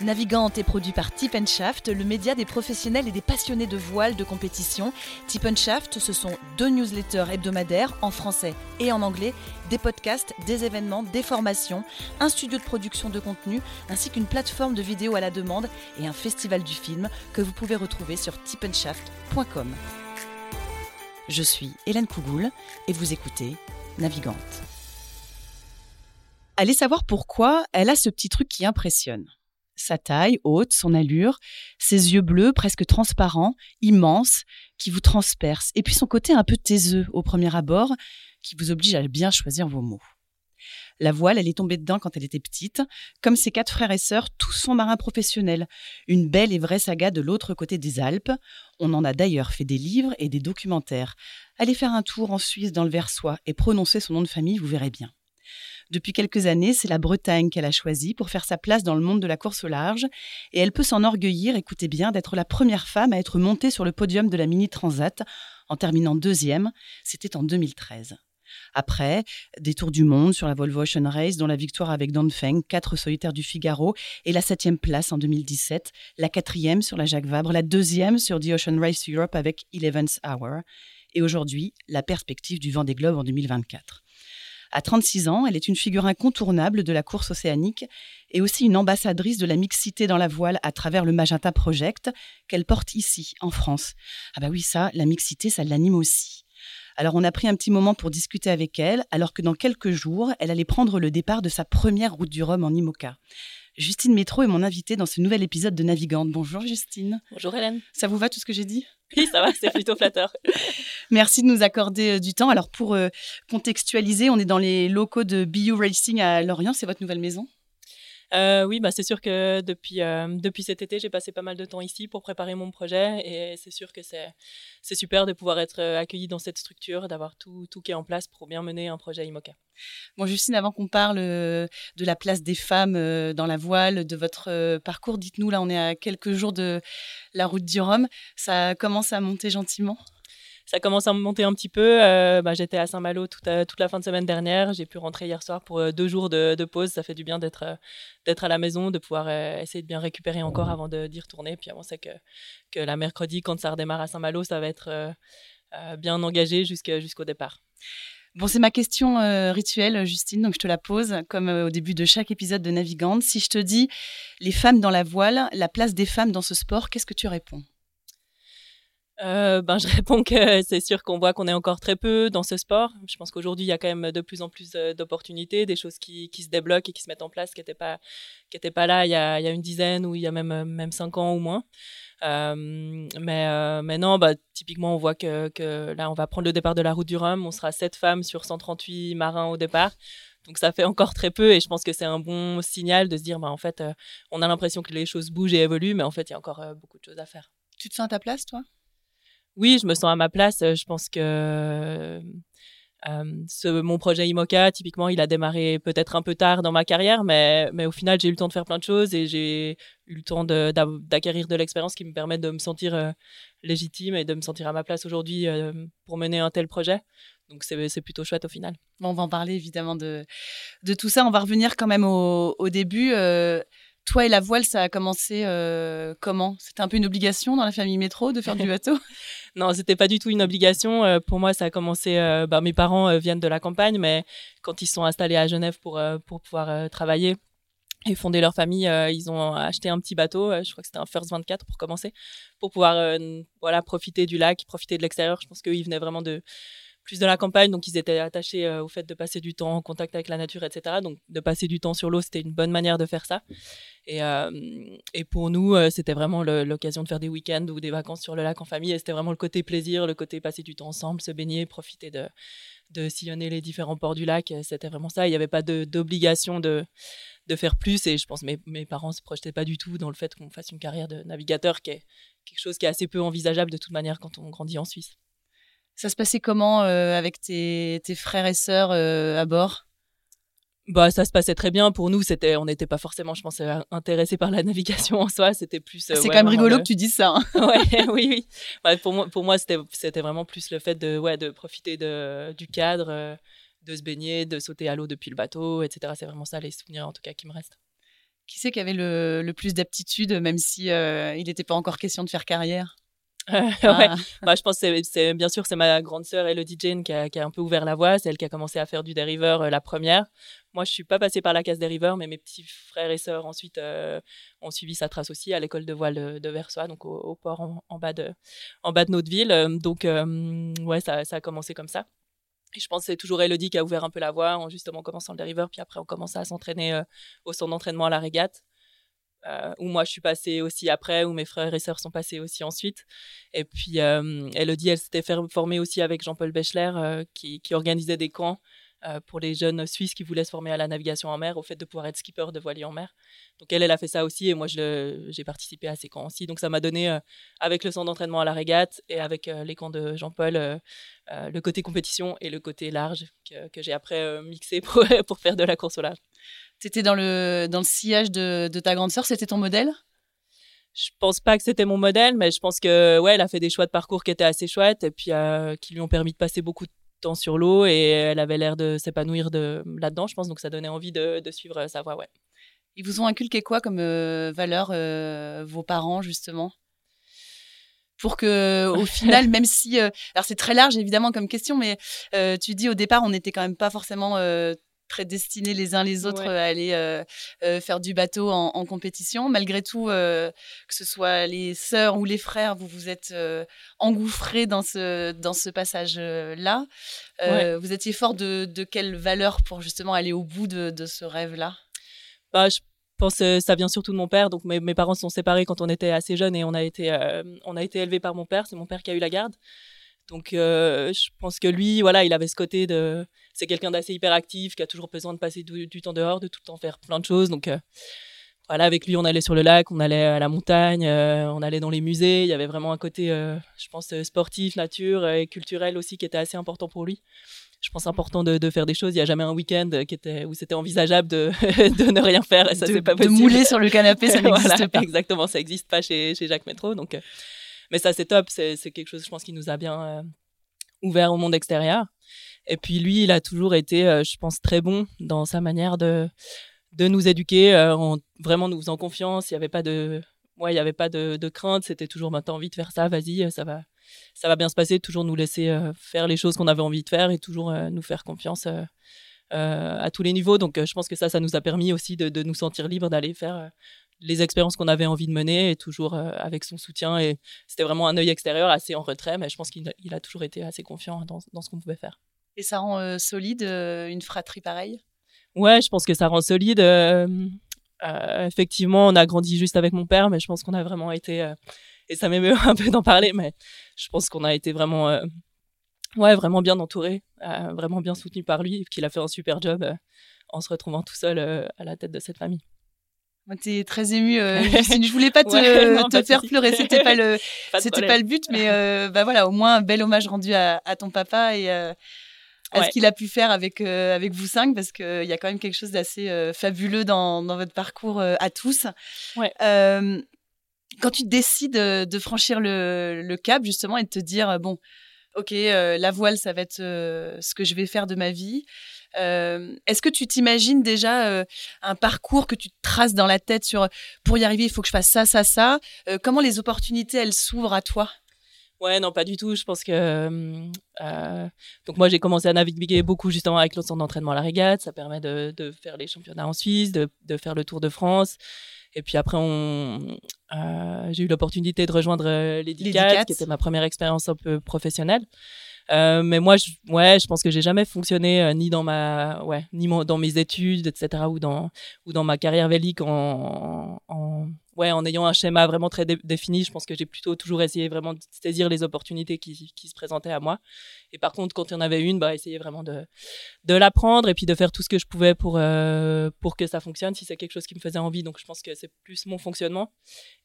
Navigante est produit par Tip Shaft, le média des professionnels et des passionnés de voile de compétition. Tip Shaft, ce sont deux newsletters hebdomadaires en français et en anglais, des podcasts, des événements, des formations, un studio de production de contenu, ainsi qu'une plateforme de vidéos à la demande et un festival du film que vous pouvez retrouver sur tipenshaft.com. Je suis Hélène Cougoul et vous écoutez Navigante. Allez savoir pourquoi elle a ce petit truc qui impressionne sa taille haute, son allure, ses yeux bleus presque transparents, immenses, qui vous transpercent, et puis son côté un peu taiseux au premier abord, qui vous oblige à bien choisir vos mots. La voile, elle est tombée dedans quand elle était petite. Comme ses quatre frères et sœurs, tous sont marins professionnels. Une belle et vraie saga de l'autre côté des Alpes. On en a d'ailleurs fait des livres et des documentaires. Allez faire un tour en Suisse dans le Versoix et prononcez son nom de famille, vous verrez bien. Depuis quelques années, c'est la Bretagne qu'elle a choisie pour faire sa place dans le monde de la course au large, et elle peut s'enorgueillir, écoutez bien, d'être la première femme à être montée sur le podium de la Mini Transat en terminant deuxième. C'était en 2013. Après, des tours du monde sur la Volvo Ocean Race, dont la victoire avec Feng, quatre solitaires du Figaro, et la septième place en 2017, la quatrième sur la Jacques Vabre, la deuxième sur The Ocean Race Europe avec Eleventh Hour, et aujourd'hui, la perspective du vent des globes en 2024. À 36 ans, elle est une figure incontournable de la course océanique et aussi une ambassadrice de la mixité dans la voile à travers le Magenta Project qu'elle porte ici, en France. Ah bah oui, ça, la mixité, ça l'anime aussi. Alors on a pris un petit moment pour discuter avec elle, alors que dans quelques jours, elle allait prendre le départ de sa première route du Rhum en IMOCA. Justine Métro est mon invitée dans ce nouvel épisode de Navigante. Bonjour Justine. Bonjour Hélène. Ça vous va tout ce que j'ai dit? Oui, ça va, c'est plutôt flatteur. Merci de nous accorder euh, du temps. Alors pour euh, contextualiser, on est dans les locaux de BU Racing à Lorient, c'est votre nouvelle maison? Euh, oui, bah, c'est sûr que depuis, euh, depuis cet été, j'ai passé pas mal de temps ici pour préparer mon projet et c'est sûr que c'est, c'est super de pouvoir être euh, accueilli dans cette structure, d'avoir tout, tout qui est en place pour bien mener un projet IMOCA. Bon, Justine, avant qu'on parle de la place des femmes dans la voile, de votre parcours, dites-nous, là, on est à quelques jours de la route du Rhum. Ça commence à monter gentiment? Ça commence à monter un petit peu. Euh, bah, j'étais à Saint-Malo toute, euh, toute, la fin de semaine dernière. J'ai pu rentrer hier soir pour euh, deux jours de, pause. Ça fait du bien d'être d'être à la maison, de pouvoir essayer de bien récupérer encore avant d'y retourner. Puis on sait que, que la mercredi, quand ça redémarre à Saint-Malo, ça va être bien engagé jusqu'au départ. Bon, c'est ma question rituelle, Justine, donc je te la pose comme au début de chaque épisode de Navigante. Si je te dis les femmes dans la voile, la place des femmes dans ce sport, qu'est-ce que tu réponds? Euh, ben, je réponds que c'est sûr qu'on voit qu'on est encore très peu dans ce sport. Je pense qu'aujourd'hui, il y a quand même de plus en plus euh, d'opportunités, des choses qui, qui, se débloquent et qui se mettent en place qui n'étaient pas, pas là il y, a, il y, a, une dizaine ou il y a même, même cinq ans ou moins. Euh, mais, euh, non, bah, typiquement, on voit que, là, on va prendre le départ de la route du Rhum. On sera sept femmes sur 138 marins au départ. Donc ça fait encore très peu et je pense que c'est un bon signal de se dire, bah, en fait, euh, on a l'impression que les choses bougent et évoluent, mais en fait, il y a encore beaucoup de choses à faire. Tu te sens à ta place, toi? Oui, je me sens à ma place. Euh, je pense que euh, mon projet IMOCA, typiquement, il a démarré peut-être un peu tard dans ma carrière, mais, mais au final, j'ai eu le temps de faire plein de choses et j'ai eu le temps d'acquérir de, l'expérience qui me permet de me sentir euh, légitime et de me sentir à ma place aujourd'hui pour mener un tel projet. donc c'est plutôt chouette au final. on va en parler évidemment de, de tout ça. On va revenir quand même au, au début. Euh, toi et la voile, ça a commencé euh, comment? C'était un peu une obligation dans la famille métro de faire du bateau? Non, c'était pas du tout une obligation. Euh, pour moi, ça a commencé. Bah, mes parents viennent de la campagne, mais quand ils sont installés à Genève pour, pour pouvoir travailler, et fonder leur famille, ils ont acheté un petit bateau, je crois que c'était un First 24 pour commencer, pour pouvoir voilà profiter du lac, profiter de l'extérieur. Je pense qu'ils venaient vraiment de plus de la campagne, donc ils étaient attachés euh, au fait de passer du temps en contact avec la nature, etc. Donc de passer du temps sur l'eau, c'était une bonne manière de faire ça. Et, euh, pour nous, euh, c'était vraiment l'occasion de faire des week-ends ou des vacances sur le lac en famille. Et c'était vraiment le côté plaisir, le côté passer du temps ensemble, se baigner, profiter de, sillonner les différents ports du lac. C'était vraiment ça. Il n'y avait pas d'obligation de, faire plus. Et je pense que mes parents ne se projetaient pas du tout dans le fait qu'on fasse une carrière de navigateur, qui est quelque chose qui est assez peu envisageable de toute manière quand on grandit en Suisse. Ça se passait comment euh, avec tes, frères et sœurs euh, à bord? Bah, ça se passait très bien pour nous. C'était, on n'était pas forcément, je pense, euh, intéressés par la navigation en soi. C'était plus. c'est quand même rigolo que tu dises ça. Hein. ouais, oui, oui. pour moi, pour moi, c'était, c'était vraiment plus le fait de, ouais, de profiter de, du cadre, de se baigner, de sauter à l'eau depuis le bateau, etc. C'est vraiment ça les souvenirs, en tout cas, qui me restent. Qui c'est qui avait le, le plus d'aptitude, même si il n'était pas encore question de faire carrière? ouais. Ah. bah, je pense que c'est bien sûr c'est ma grande sœur Elodie Jane qui a, qui a, un peu ouvert la voie, c'est elle qui a commencé à faire du dériver euh, la première. Moi, je suis pas passée par la case dériver, mais mes petits frères et sœurs ensuite euh, ont suivi sa trace aussi à l'école de voile de, Versoix, donc au, port en, bas de en bas de notre ville. Donc ouais, ça, ça, a commencé comme ça. Et je pense que c'est toujours Elodie qui a ouvert un peu la voie en justement commençant le dériver, puis après on commençait à s'entraîner euh, au centre d'entraînement à la régate. Euh, où moi je suis passée aussi après, où mes frères et sœurs sont passés aussi ensuite. Et puis euh, Elodie, elle s'était formée aussi avec Jean-Paul Bechler, euh, qui, organisait des camps euh, pour les jeunes Suisses qui voulaient se former à la navigation en mer, au fait de pouvoir être skipper de voilier en mer. Donc elle, elle a fait ça aussi, et moi j'ai participé à ces camps aussi. Donc ça m'a donné, avec le centre d'entraînement à la régate et avec les camps de Jean-Paul, le côté compétition et le côté large que, que j'ai après mixé pour, pour faire de la course au large. Tu étais dans le, dans le sillage de, de ta grande sœur, c'était ton modèle? Je pense pas que c'était mon modèle, mais je pense que ouais, elle a fait des choix de parcours qui étaient assez chouettes et puis euh, qui lui ont permis de passer beaucoup de temps sur l'eau et elle avait l'air de s'épanouir de là-dedans, je pense. Donc ça donnait envie de, de suivre sa voie, ouais. Ils vous ont inculqué quoi comme euh, valeur euh, vos parents justement? Pour que au final même si alors c'est très large évidemment comme question mais tu dis au départ on n'était quand même pas forcément prédestinés les uns les autres à aller euh, euh, faire du bateau en, compétition. Malgré tout, euh, que ce soit les sœurs ou les frères, vous vous êtes engouffrés dans ce, dans ce passage-là. Vous étiez fort de, de, quelle valeur pour justement aller au bout de, de ce rêve-là? Bah, Je pense que ça vient surtout de mon père. Donc mes, mes, parents se sont séparés quand on était assez jeunes et on a été, on a été élevés par mon père. C'est mon père qui a eu la garde. Donc, euh, je pense que lui, voilà, il avait ce côté de. C'est quelqu'un d'assez hyperactif, qui a toujours besoin de passer du, temps dehors, de tout le temps faire plein de choses. Donc, euh, voilà, avec lui, on allait sur le lac, on allait à la montagne, euh, on allait dans les musées. Il y avait vraiment un côté, je pense, sportif, nature et culturel aussi qui était assez important pour lui. Je pense important de, faire des choses. Il n'y a jamais un week-end qui était, où c'était envisageable de, de, ne rien faire. Ça, c'est pas possible. De mouler sur le canapé, ça n'existe pas. Exactement, ça n'existe pas chez, chez Jacques Métro. Donc, mais ça, c'est top. C'est quelque chose, je pense, qui nous a bien euh, ouvert au monde extérieur. Et puis lui, il a toujours été, euh, je pense, très bon dans sa manière de, de nous éduquer, euh, en vraiment nous faisant confiance. Il n'y avait pas de, ouais, il y avait pas de, crainte. C'était toujours, maintenant, envie de faire ça, vas-y, ça va, ça va bien se passer. Toujours nous laisser faire les choses qu'on avait envie de faire et toujours nous faire confiance. à tous les niveaux. Donc, je pense que ça, ça nous a permis aussi de, de nous sentir libres d'aller faire les expériences qu'on avait envie de mener et toujours euh, avec son soutien. Et c'était vraiment un œil extérieur assez en retrait, mais je pense qu'il a toujours été assez confiant dans, dans ce qu'on pouvait faire. Et ça rend euh, solide euh, une fratrie pareille? Ouais, je pense que ça rend solide. effectivement, on a grandi juste avec mon père, mais je pense qu'on a vraiment été, et ça m'émeut un peu d'en parler, mais je pense qu'on a été vraiment, ouais, vraiment bien entouré, vraiment bien soutenu par lui, qu'il a fait un super job en se retrouvant tout seul à la tête de cette famille. T'es très émue, euh, Justine. Je voulais pas te, te faire pleurer, c'était pas le, c'était pas le but, mais euh, bah voilà, au moins un bel hommage rendu à, à ton papa et euh, à ce qu'il a pu faire avec euh, avec vous cinq, parce qu'il y a quand même quelque chose d'assez fabuleux dans, dans votre parcours à tous. Ouais. quand tu décides de franchir le, le cap justement et de te dire bon, ok, la voile, ça va être ce que je vais faire de ma vie. Est-ce que tu t'imagines déjà un parcours que tu traces dans la tête sur pour y arriver, il faut que je fasse ça, ça, ça Comment les opportunités, elles s'ouvrent à toi? Ouais, non, pas du tout. Je pense que euh, donc moi j'ai commencé à naviguer beaucoup justement avec le centre d'entraînement à la régate. Ça permet de, de faire les championnats en Suisse, de, de, faire le Tour de France. Et puis après, on, euh, j'ai eu l'opportunité de rejoindre les DICAT, qui était ma première expérience un peu professionnelle. Euh, mais moi, je, ouais, je pense que j'ai jamais fonctionné euh, ni dans ma, ouais, ni dans mes études, etc., ou dans ou dans ma carrière vélique en, en, ouais, en ayant un schéma vraiment très défini, je pense que j'ai plutôt toujours essayé vraiment de saisir les opportunités qui, se présentaient à moi. Et par contre, quand il y en avait une, bah, essayer vraiment de, de l'apprendre et puis de faire tout ce que je pouvais pour, euh, pour que ça fonctionne, si c'est quelque chose qui me faisait envie. Donc, je pense que c'est plus mon fonctionnement.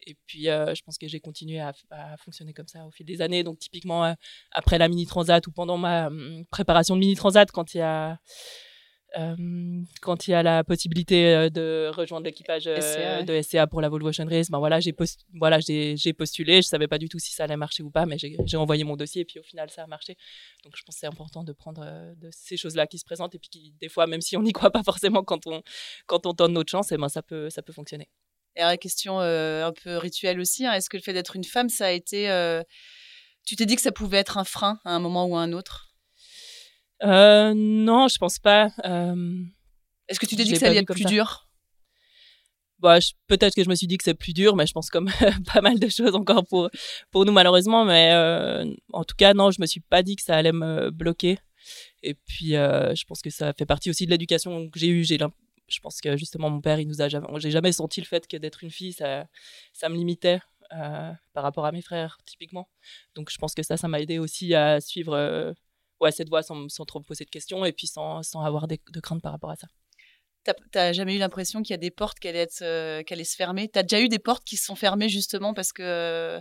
Et puis, euh, je pense que j'ai continué à, à, fonctionner comme ça au fil des années. Donc, typiquement, euh, après la mini transat ou pendant ma hum, préparation de mini transat, quand il y a euh, quand il y a la possibilité euh, de rejoindre l'équipage euh, de SCA pour la Volvo Ocean Race, ben voilà, j'ai voilà, j'ai postulé. Je savais pas du tout si ça allait marcher ou pas, mais j'ai envoyé mon dossier et puis au final ça a marché. Donc je pense que c'est important de prendre de ces choses-là qui se présentent et puis qui, des fois, même si on n'y croit pas forcément quand on quand on donne notre chance, et eh ben ça peut ça peut fonctionner. Et la question un peu rituelle aussi, hein, est-ce que le fait d'être une femme, ça a été, tu t'es dit que ça pouvait être un frein à un moment ou à un autre? Euh, non, je pense pas. Euh, Est-ce que tu t'es dit que ça allait être plus dur? Bah, peut-être que je me suis dit que c'est plus dur, mais je pense comme pas mal de choses encore pour pour nous malheureusement. Mais euh, en tout cas, non, je me suis pas dit que ça allait me bloquer. Et puis, je pense que ça fait partie aussi de l'éducation que j'ai eue. J'ai je pense que justement mon père, il nous a jamais, j'ai jamais senti le fait que d'être une fille, ça, ça me limitait euh, par rapport à mes frères typiquement. Donc, je pense que ça, ça m'a aidé aussi à suivre ouais, cette voie sans, sans, trop me poser de questions et puis sans, sans avoir de, de crainte par rapport à ça. T'as jamais eu l'impression qu'il y a des portes qui allaient, être, euh, qui allaient se fermer? T'as déjà eu des portes qui se sont fermées justement parce que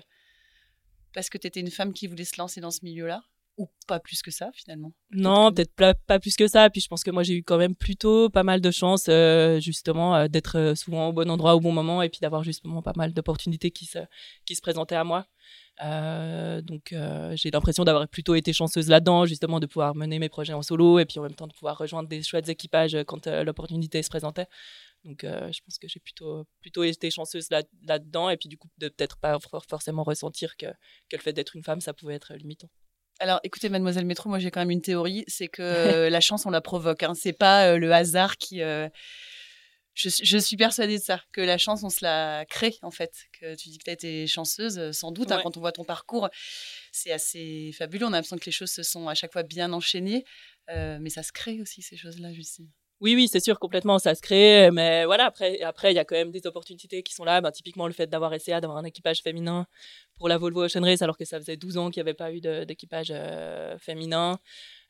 parce que t'étais une femme qui voulait se lancer dans ce milieu-là? Ou pas plus que ça finalement? Non, peut-être pas, pas, plus que ça. Puis je pense que moi j'ai eu quand même plutôt pas mal de chance euh, justement euh, d'être souvent au bon endroit au bon moment et puis d'avoir justement pas mal d'opportunités qui se qui se présentaient à moi. Euh, donc euh, j'ai l'impression d'avoir plutôt été chanceuse là-dedans, justement de pouvoir mener mes projets en solo et puis en même temps de pouvoir rejoindre des chouettes équipages quand euh, l'opportunité se présentait. Donc je pense que j'ai plutôt, plutôt été chanceuse là, là-dedans et puis du coup de peut-être pas forcément ressentir que, que le fait d'être une femme, ça pouvait être limitant. Alors, écoutez, mademoiselle Métro, moi j'ai quand même une théorie, c'est que la chance, on la provoque. Hein. C'est pas le hasard qui, je, suis persuadée de ça, que la chance, on se la crée en fait. Que tu dis que tu as été chanceuse, euh, sans doute, hein, quand on voit ton parcours, c'est assez fabuleux. On a l'impression que les choses se sont à chaque fois bien enchaînées, euh, mais ça se crée aussi ces choses-là, Justine. Oui, oui, c'est sûr, complètement, ça se crée. Mais voilà, après, après, il y a quand même des opportunités qui sont là. Ben, typiquement, le fait d'avoir essayé d'avoir un équipage féminin pour la Volvo Ocean Race, alors que ça faisait 12 ans qu'il n'y avait pas eu d'équipage euh, féminin.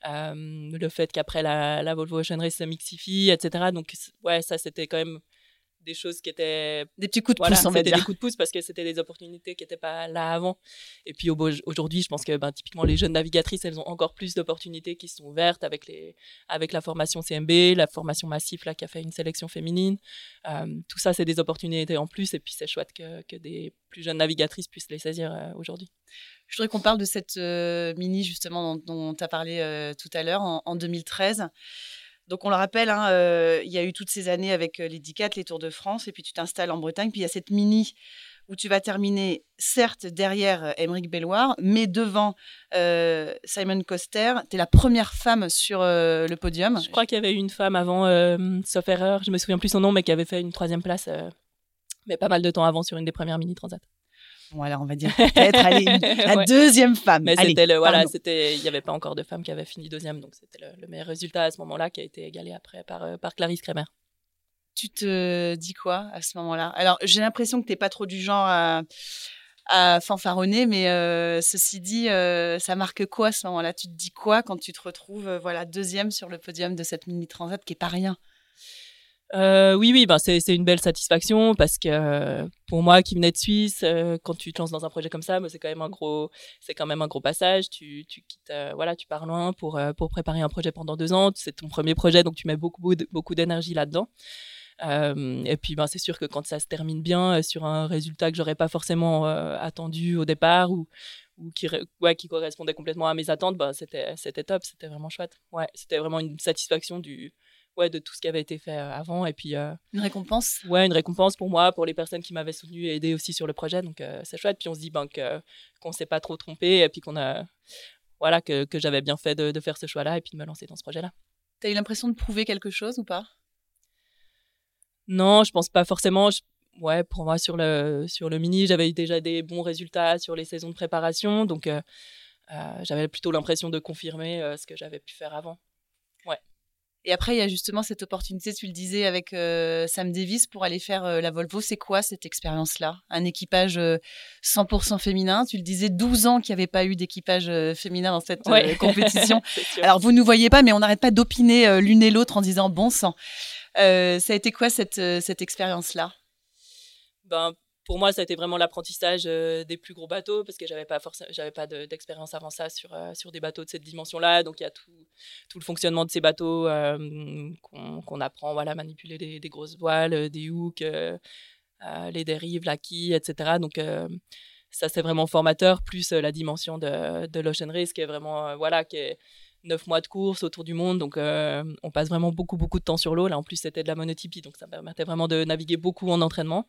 Euh, le fait qu'après la, la, Volvo Ocean Race se mixifie, etc. Donc, ouais, ça, c'était quand même des choses qui étaient des petits coups de pouce on va dire des coups de pouce parce que c'était des opportunités qui n'étaient pas là avant. Et puis aujourd'hui je pense que ben, typiquement les jeunes navigatrices elles ont encore plus d'opportunités qui sont ouvertes avec les avec la formation CMB la formation Massif là qui a fait une sélection féminine. Euh, tout ça c'est des opportunités en plus. Et puis c'est chouette que, que, des plus jeunes navigatrices puissent les saisir euh, aujourd'hui. Je voudrais qu'on parle de cette euh, mini justement dont, tu as parlé tout à l'heure en, en 2013 donc on le rappelle, hein, euh, il y a eu toutes ces années avec euh, les DICAT, les Tours de France, et puis tu t'installes en Bretagne, puis il y a cette mini où tu vas terminer, certes, derrière Émeric euh, Belloir, mais devant Simon Coster. Tu es la première femme sur le podium. Je crois qu'il y avait eu une femme avant, sauf erreur, je me souviens plus son nom, mais qui avait fait une troisième place, mais pas mal de temps avant sur une des premières mini-transats. Alors on va dire peut-être la deuxième femme. Mais c'était le, voilà, c'était, il n'y avait pas encore de femme qui avait fini deuxième, donc c'était le, meilleur résultat à ce moment-là qui a été égalé après par, euh, par Clarisse Kremer. Tu te dis quoi à ce moment-là? Alors j'ai l'impression que tu n'es pas trop du genre à, à fanfaronner, mais euh, ceci dit, euh, ça marque quoi à ce moment-là? Tu te dis quoi quand tu te retrouves voilà deuxième sur le podium de cette mini transat qui est pas rien? Euh, oui, oui, ben c'est une belle satisfaction parce que euh, pour moi qui venais de Suisse, euh, quand tu te lances dans un projet comme ça, ben, c'est quand même un gros, c'est quand même un gros passage. Tu, tu quittes, voilà, tu pars loin pour pour préparer un projet pendant deux ans. C'est ton premier projet, donc tu mets beaucoup beaucoup d'énergie là-dedans. et puis, ben, c'est sûr que quand ça se termine bien sur un résultat que j'aurais pas forcément attendu au départ ou, ou qui, ouais, qui correspondait complètement à mes attentes, ben, c'était, c'était top, c'était vraiment chouette. Ouais, c'était vraiment une satisfaction du, ouais, de tout ce qui avait été fait avant. Et puis, une récompense? Ouais, une récompense pour moi, pour les personnes qui m'avaient soutenu et aidé aussi sur le projet. Donc, c'est chouette. Puis on se dit ben, que, qu'on ne s'est pas trop trompé et puis qu'on a. Voilà, que, que j'avais bien fait de, de faire ce choix-là et puis de me lancer dans ce projet-là. Tu as eu l'impression de prouver quelque chose ou pas? Non, je pense pas forcément. ouais, pour moi, sur le, sur le mini, j'avais eu déjà des bons résultats sur les saisons de préparation. Donc, euh, euh, j'avais plutôt l'impression de confirmer euh, ce que j'avais pu faire avant. Et après, il y a justement cette opportunité, tu le disais, avec Sam Davis pour aller faire la Volvo. C'est quoi cette expérience-là? Un équipage 100% féminin? Tu le disais, 12 ans qu'il n'y avait pas eu d'équipage féminin dans cette compétition. Alors, vous ne nous voyez pas, mais on n'arrête pas d'opiner l'une et l'autre en disant bon sang. ça a été quoi cette, cette expérience-là? Ben, pour moi, ça a été vraiment l'apprentissage des plus gros bateaux parce que j'avais pas j'avais pas d'expérience avant ça sur sur des bateaux de cette dimension-là. Donc il y a tout, tout le fonctionnement de ces bateaux qu'on apprend, voilà, manipuler des, des grosses voiles, des hooks, les dérives, la quille, etc. Donc ça c'est vraiment formateur. Plus la dimension de, de l'ocean race qui est vraiment voilà qui est neuf mois de course autour du monde, donc euh, on passe vraiment beaucoup beaucoup de temps sur l'eau. Là, en plus, c'était de la monotypie, donc ça permettait vraiment de naviguer beaucoup en entraînement.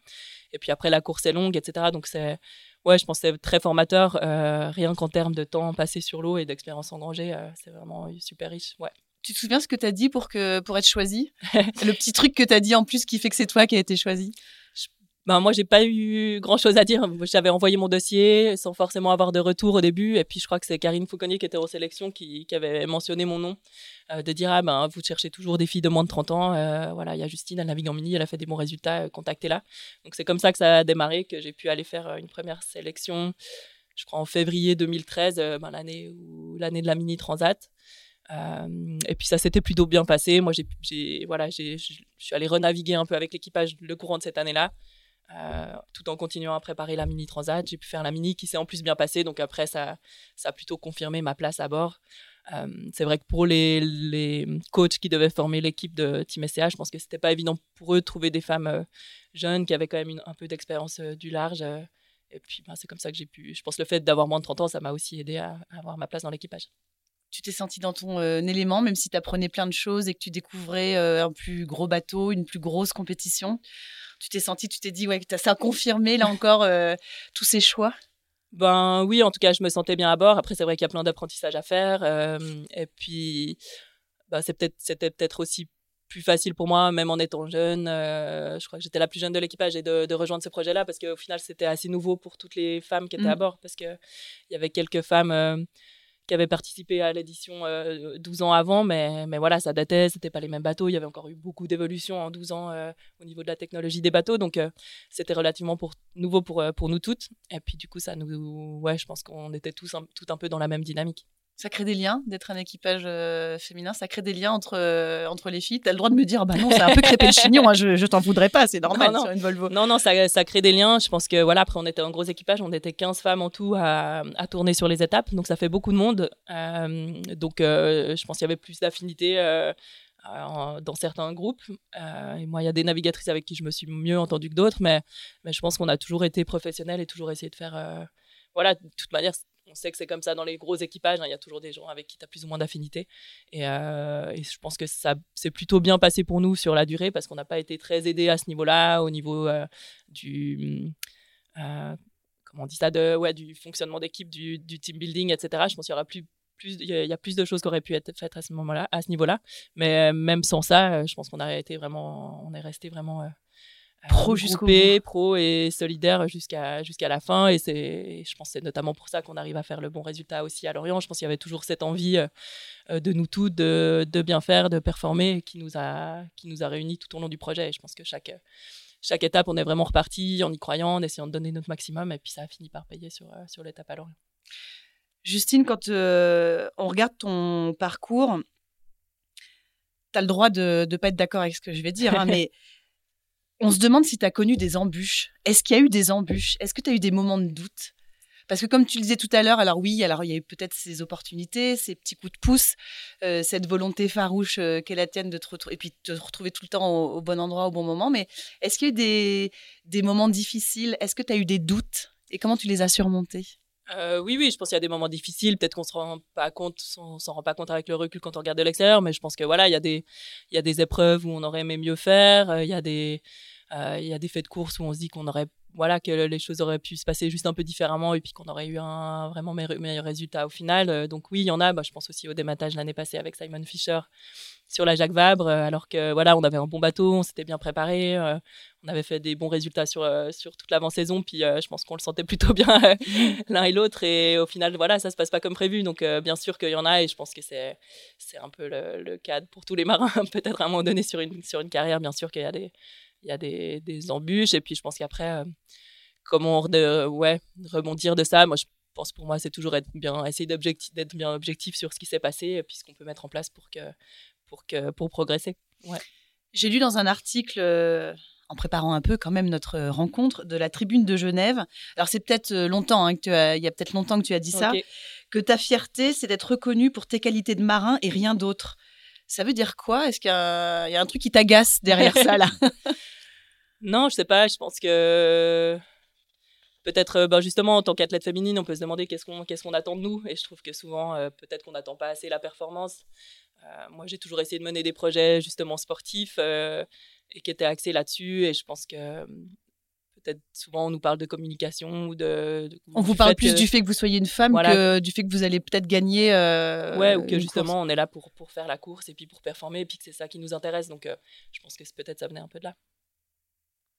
Et puis après, la course est longue, etc. Donc c'est, ouais, je pense que c'est très formateur, euh, rien qu'en termes de temps passé sur l'eau et d'expérience engrangée, euh, c'est vraiment super riche. Ouais. Tu te souviens ce que tu as dit pour, que, pour être choisi? Le petit truc que tu as dit en plus qui fait que c'est toi qui as été choisi? Ben, moi, j'ai pas eu grand chose à dire. J'avais envoyé mon dossier sans forcément avoir de retour au début. Et puis, je crois que c'est Karine Fauconnier qui était en sélection qui, qui avait mentionné mon nom, euh, de dire, ah ben, vous cherchez toujours des filles de moins de 30 ans. Euh, voilà, il y a Justine, elle navigue en mini, elle a fait des bons résultats, euh, contactez-la. Donc, c'est comme ça que ça a démarré, que j'ai pu aller faire une première sélection, je crois en février 2013, ben, l'année où, l'année de la mini transat. Euh, et puis ça s'était plutôt bien passé. Moi, j'ai, voilà, j'ai, je suis allée renaviguer un peu avec l'équipage le courant de cette année-là. Euh, tout en continuant à préparer la mini transat. J'ai pu faire la mini qui s'est en plus bien passée, donc après ça, ça a plutôt confirmé ma place à bord. Euh, c'est vrai que pour les, les, coachs qui devaient former l'équipe de Team SCA, je pense que c'était pas évident pour eux de trouver des femmes euh, jeunes qui avaient quand même un peu d'expérience du large. et puis ben, c'est comme ça que j'ai pu. Je pense le fait d'avoir moins de 30 ans, ça m'a aussi aidé à, avoir ma place dans l'équipage tu t'es senti dans ton élément, même si tu apprenais plein de choses et que tu découvrais un plus gros bateau, une plus grosse compétition? Tu t'es senti, tu t'es dit, ouais, ça a confirmé là encore euh, tous ces choix? Ben oui, en tout cas, je me sentais bien à bord. Après, c'est vrai qu'il y a plein d'apprentissages à faire. Euh, et puis, ben, c'est peut-être, c'était peut-être aussi plus facile pour moi, même en étant jeune. Euh, je crois que j'étais la plus jeune de l'équipage et de, rejoindre ce projet-là parce qu'au final, c'était assez nouveau pour toutes les femmes qui étaient à mmh. bord parce qu'il y avait quelques femmes qui avait participé à l'édition 12 euh, ans avant, mais, mais voilà, ça datait, c'était pas les mêmes bateaux, il y avait encore eu beaucoup d'évolutions en 12 ans euh, au niveau de la technologie des bateaux, donc euh, c'était relativement pour, nouveau pour, pour nous toutes. Et puis du coup, ça nous, ouais, je pense qu'on était tous tout un peu dans la même dynamique. Ça crée des liens d'être un équipage euh, féminin, ça crée des liens entre, euh, entre les filles. Tu as le droit de me dire, bah non, c'est un peu crépé le chignon, hein, je, je t'en voudrais pas, c'est normal non, sur une Volvo. Non, non, ça, ça crée des liens. Je pense que voilà, après, on était un gros équipage, on était 15 femmes en tout à, à tourner sur les étapes, donc ça fait beaucoup de monde. Euh, donc je pense qu'il y avait plus d'affinité. dans certains groupes. et moi, il y a des navigatrices avec qui je me suis mieux entendue que d'autres, mais, mais je pense qu'on a toujours été professionnels et toujours essayé de faire. voilà, de toute manière, on sait que c'est comme ça dans les gros équipages. Hein, il y a toujours des gens avec qui tu as plus ou moins d'affinité. Euh, et, je pense que ça s'est plutôt bien passé pour nous sur la durée parce qu'on n'a pas été très aidés à ce niveau-là, au niveau euh, du. Euh, comment on dit ça de, ouais, Du fonctionnement d'équipe, du, team building, etc. Je pense qu'il y aura plus. Plus, il y a plus de choses qui auraient pu être faites à ce moment-là, à ce niveau-là. Mais même sans ça, je pense qu'on été vraiment, on est resté vraiment pro jusqu'au pro et solidaire jusqu'à jusqu'à la fin. Et c'est je pense c'est notamment pour ça qu'on arrive à faire le bon résultat aussi à Lorient. Je pense qu'il y avait toujours cette envie euh, de nous tous de, de, bien faire de performer qui nous a qui nous a réunis tout au long du projet. Et je pense que chaque chaque étape on est vraiment reparti en y croyant en essayant de donner notre maximum. Et puis ça a fini par payer sur euh, sur l'étape à Lorient. Justine quand euh, on regarde ton parcours tu as le droit de ne pas être d'accord avec ce que je vais dire hein, mais on se demande si tu as connu des embûches. Est-ce qu'il y a eu des embûches? Est-ce que tu as eu des moments de doute? Parce que comme tu le disais tout à l'heure, alors oui, alors il y a eu peut-être ces opportunités, ces petits coups de pouce, euh, cette volonté farouche euh, qu'est la tienne de te retrouver, et puis de te retrouver tout le temps au, bon endroit, au bon moment. Mais est-ce qu'il y a eu des, des moments difficiles? Est-ce que tu as eu des doutes? Et comment tu les as surmontés? Euh, oui, oui, je pense qu'il y a des moments difficiles. Peut-être qu'on se rend pas compte, on s'en rend pas compte avec le recul quand on regarde de l'extérieur, mais je pense que voilà, il y a des, il y a des épreuves où on aurait aimé mieux faire. Il y a des, euh, il y a des faits de course où on se dit qu'on aurait voilà que les choses auraient pu se passer juste un peu différemment et puis qu'on aurait eu un vraiment meilleur, résultat au final. Euh, donc oui, il y en a. Bah, je pense aussi au dématage l'année passée avec Simon Fisher sur la Jacques Vabre, euh, alors que voilà, on avait un bon bateau, on s'était bien préparé, on avait fait des bons résultats sur sur toute l'avant-saison, puis je pense qu'on le sentait plutôt bien l'un et l'autre. Et au final, voilà, ça se passe pas comme prévu. Donc bien sûr qu'il y en a, et je pense que c'est c'est un peu le, le cadre pour tous les marins, peut-être à un moment donné sur une sur une carrière. Bien sûr qu'il y a des il y a des, des, embûches. Et puis, je pense qu'après, euh, comment de, ouais, rebondir de ça Moi, je pense pour moi, c'est toujours être bien, essayer d'être bien objectif sur ce qui s'est passé, et puis ce qu'on peut mettre en place pour, que, pour, que, pour progresser. Ouais. J'ai lu dans un article. Euh, en préparant un peu quand même notre rencontre de la Tribune de Genève. Alors c'est peut-être euh, longtemps hein, que tu as, il y a peut-être longtemps que tu as dit ça, que ta fierté c'est d'être reconnu pour tes qualités de marin et rien d'autre. Ça veut dire quoi? Est-ce qu'il y, a un truc qui t'agace derrière ça là? Non, je sais pas. Je pense que peut-être, ben justement, en tant qu'athlète féminine, on peut se demander qu'est-ce qu'on qu'est-ce qu'on attend de nous. Et je trouve que souvent, euh, peut-être qu'on n'attend pas assez la performance. Euh, moi, j'ai toujours essayé de mener des projets justement sportifs et qui étaient axés là-dessus. Et je pense que peut-être souvent on nous parle de communication ou de. on vous parle plus du fait que vous soyez une femme que du fait que vous allez peut-être gagner. ouais, ou que justement on est là pour, pour faire la course et puis pour performer et puis que c'est ça qui nous intéresse. Donc je pense que peut-être ça venait un peu de là.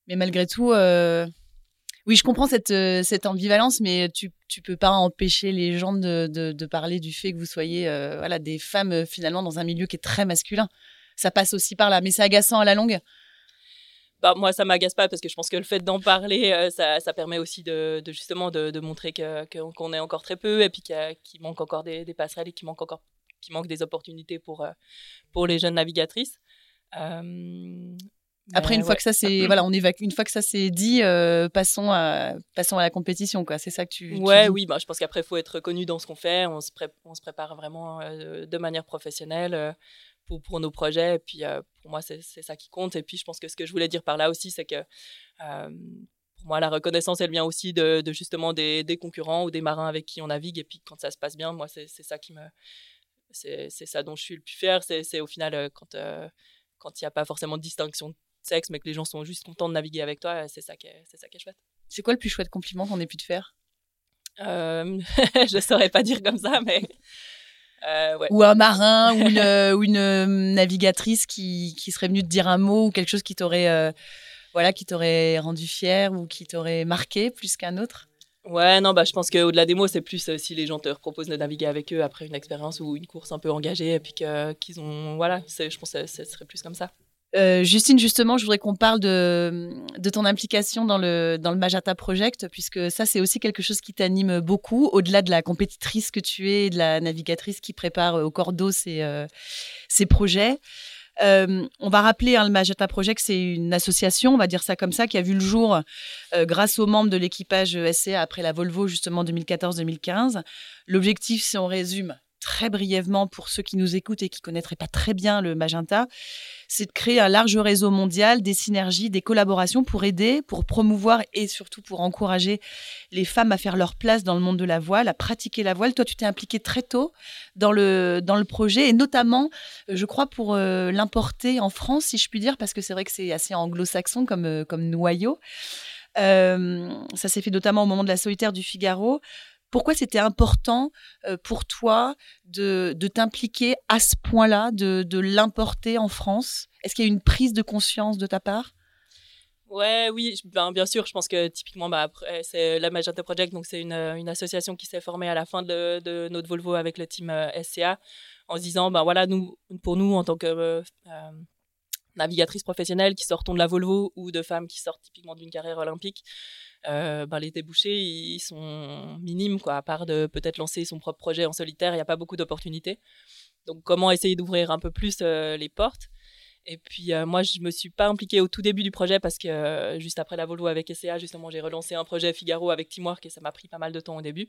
Mais malgré tout, euh, oui, je comprends cette, euh, cette ambivalence, mais tu ne peux pas empêcher les gens de, de, parler du fait que vous soyez euh, voilà, des femmes finalement dans un milieu qui est très masculin. Ça passe aussi par là, mais c'est agaçant à la longue. Bah, moi, ça m'agace pas parce que je pense que le fait d'en parler, ça, ça, permet aussi de, de justement de, de montrer qu'on que, est encore très peu et puis qu'il manque encore des, des, passerelles et qu'il manque encore qu'il manque des opportunités pour, pour les jeunes navigatrices. Après, une fois que ça c'est voilà, on évacue. Une fois que ça c'est dit, euh, passons à passons à la compétition, quoi. C'est ça que tu. Ouais, oui. Bah, je pense qu'après, il faut être reconnu dans ce qu'on fait. On se, on se prépare vraiment euh, de manière professionnelle euh, pour, pour nos projets. Et puis, pour moi, c'est ça qui compte. Et puis, je pense que ce que je voulais dire par là aussi, c'est que pour moi, la reconnaissance, elle vient aussi de, de justement des, des, concurrents ou des marins avec qui on navigue. Et puis, quand ça se passe bien, moi, c'est ça qui me, c'est ça dont je suis le plus fier. C'est au final quand quand il n'y a pas forcément de distinction sexe, mais que les gens sont juste contents de naviguer avec toi, c'est ça qui est, ça qui est chouette. C'est quoi le plus chouette compliment qu'on ait pu te faire? Euh, Je saurais pas dire comme ça, mais. Euh, ou un marin ou une, ou une, euh, navigatrice qui, qui, serait venue te dire un mot ou quelque chose qui t'aurait euh, voilà qui t'aurait rendu fier ou qui t'aurait marqué plus qu'un autre Ouais, non, bah, je pense qu'au-delà des mots, c'est plus si les gens te proposent de naviguer avec eux après une expérience ou une course un peu engagée et puis qu'ils ont. Voilà, je pense que ce serait plus comme ça. Euh, Justine, justement, je voudrais qu'on parle de, ton implication dans le, dans le Majata Project, puisque ça, c'est aussi quelque chose qui t'anime beaucoup, au-delà de la compétitrice que tu es de la navigatrice qui prépare au cordeau ces, euh, ces projets. Euh, on va rappeler, hein, le Majata Project, c'est une association, on va dire ça comme ça, qui a vu le jour grâce aux membres de l'équipage SCA après la Volvo, justement 2014-2015. L'objectif, si on résume, très brièvement pour ceux qui nous écoutent et qui connaîtraient pas très bien le Magenta, c'est de créer un large réseau mondial, des synergies, des collaborations pour aider, pour promouvoir et surtout pour encourager les femmes à faire leur place dans le monde de la voile, à pratiquer la voile. Toi, tu t'es impliqué très tôt dans le, dans le projet et notamment, je crois, pour euh, l'importer en France, si je puis dire, parce que c'est vrai que c'est assez anglo-saxon comme, euh, comme noyau. Euh, ça s'est fait notamment au moment de la solitaire du Figaro. Pourquoi c'était important euh, pour toi de, t'impliquer à ce point-là, de, l'importer en France? Est-ce qu'il y a une prise de conscience de ta part? Ouais, oui, ben, bien sûr. Je pense que typiquement, bah, c'est la Magenta Project, donc c'est une, une, association qui s'est formée à la fin de, notre Volvo avec le team euh, SCA, en se disant, ben voilà, nous, pour nous, en tant que euh, navigatrices professionnelles qui sortons de la Volvo ou de femmes qui sortent typiquement d'une carrière olympique, euh, ben, les débouchés, ils sont minimes, quoi. À part de peut-être lancer son propre projet en solitaire, il n'y a pas beaucoup d'opportunités. Donc, comment essayer d'ouvrir un peu plus euh, les portes? Et puis euh, moi, je me suis pas impliquée au tout début du projet parce que euh, juste après la Volvo avec SCA, justement, j'ai relancé un projet Figaro avec Teamwork et ça m'a pris pas mal de temps au début.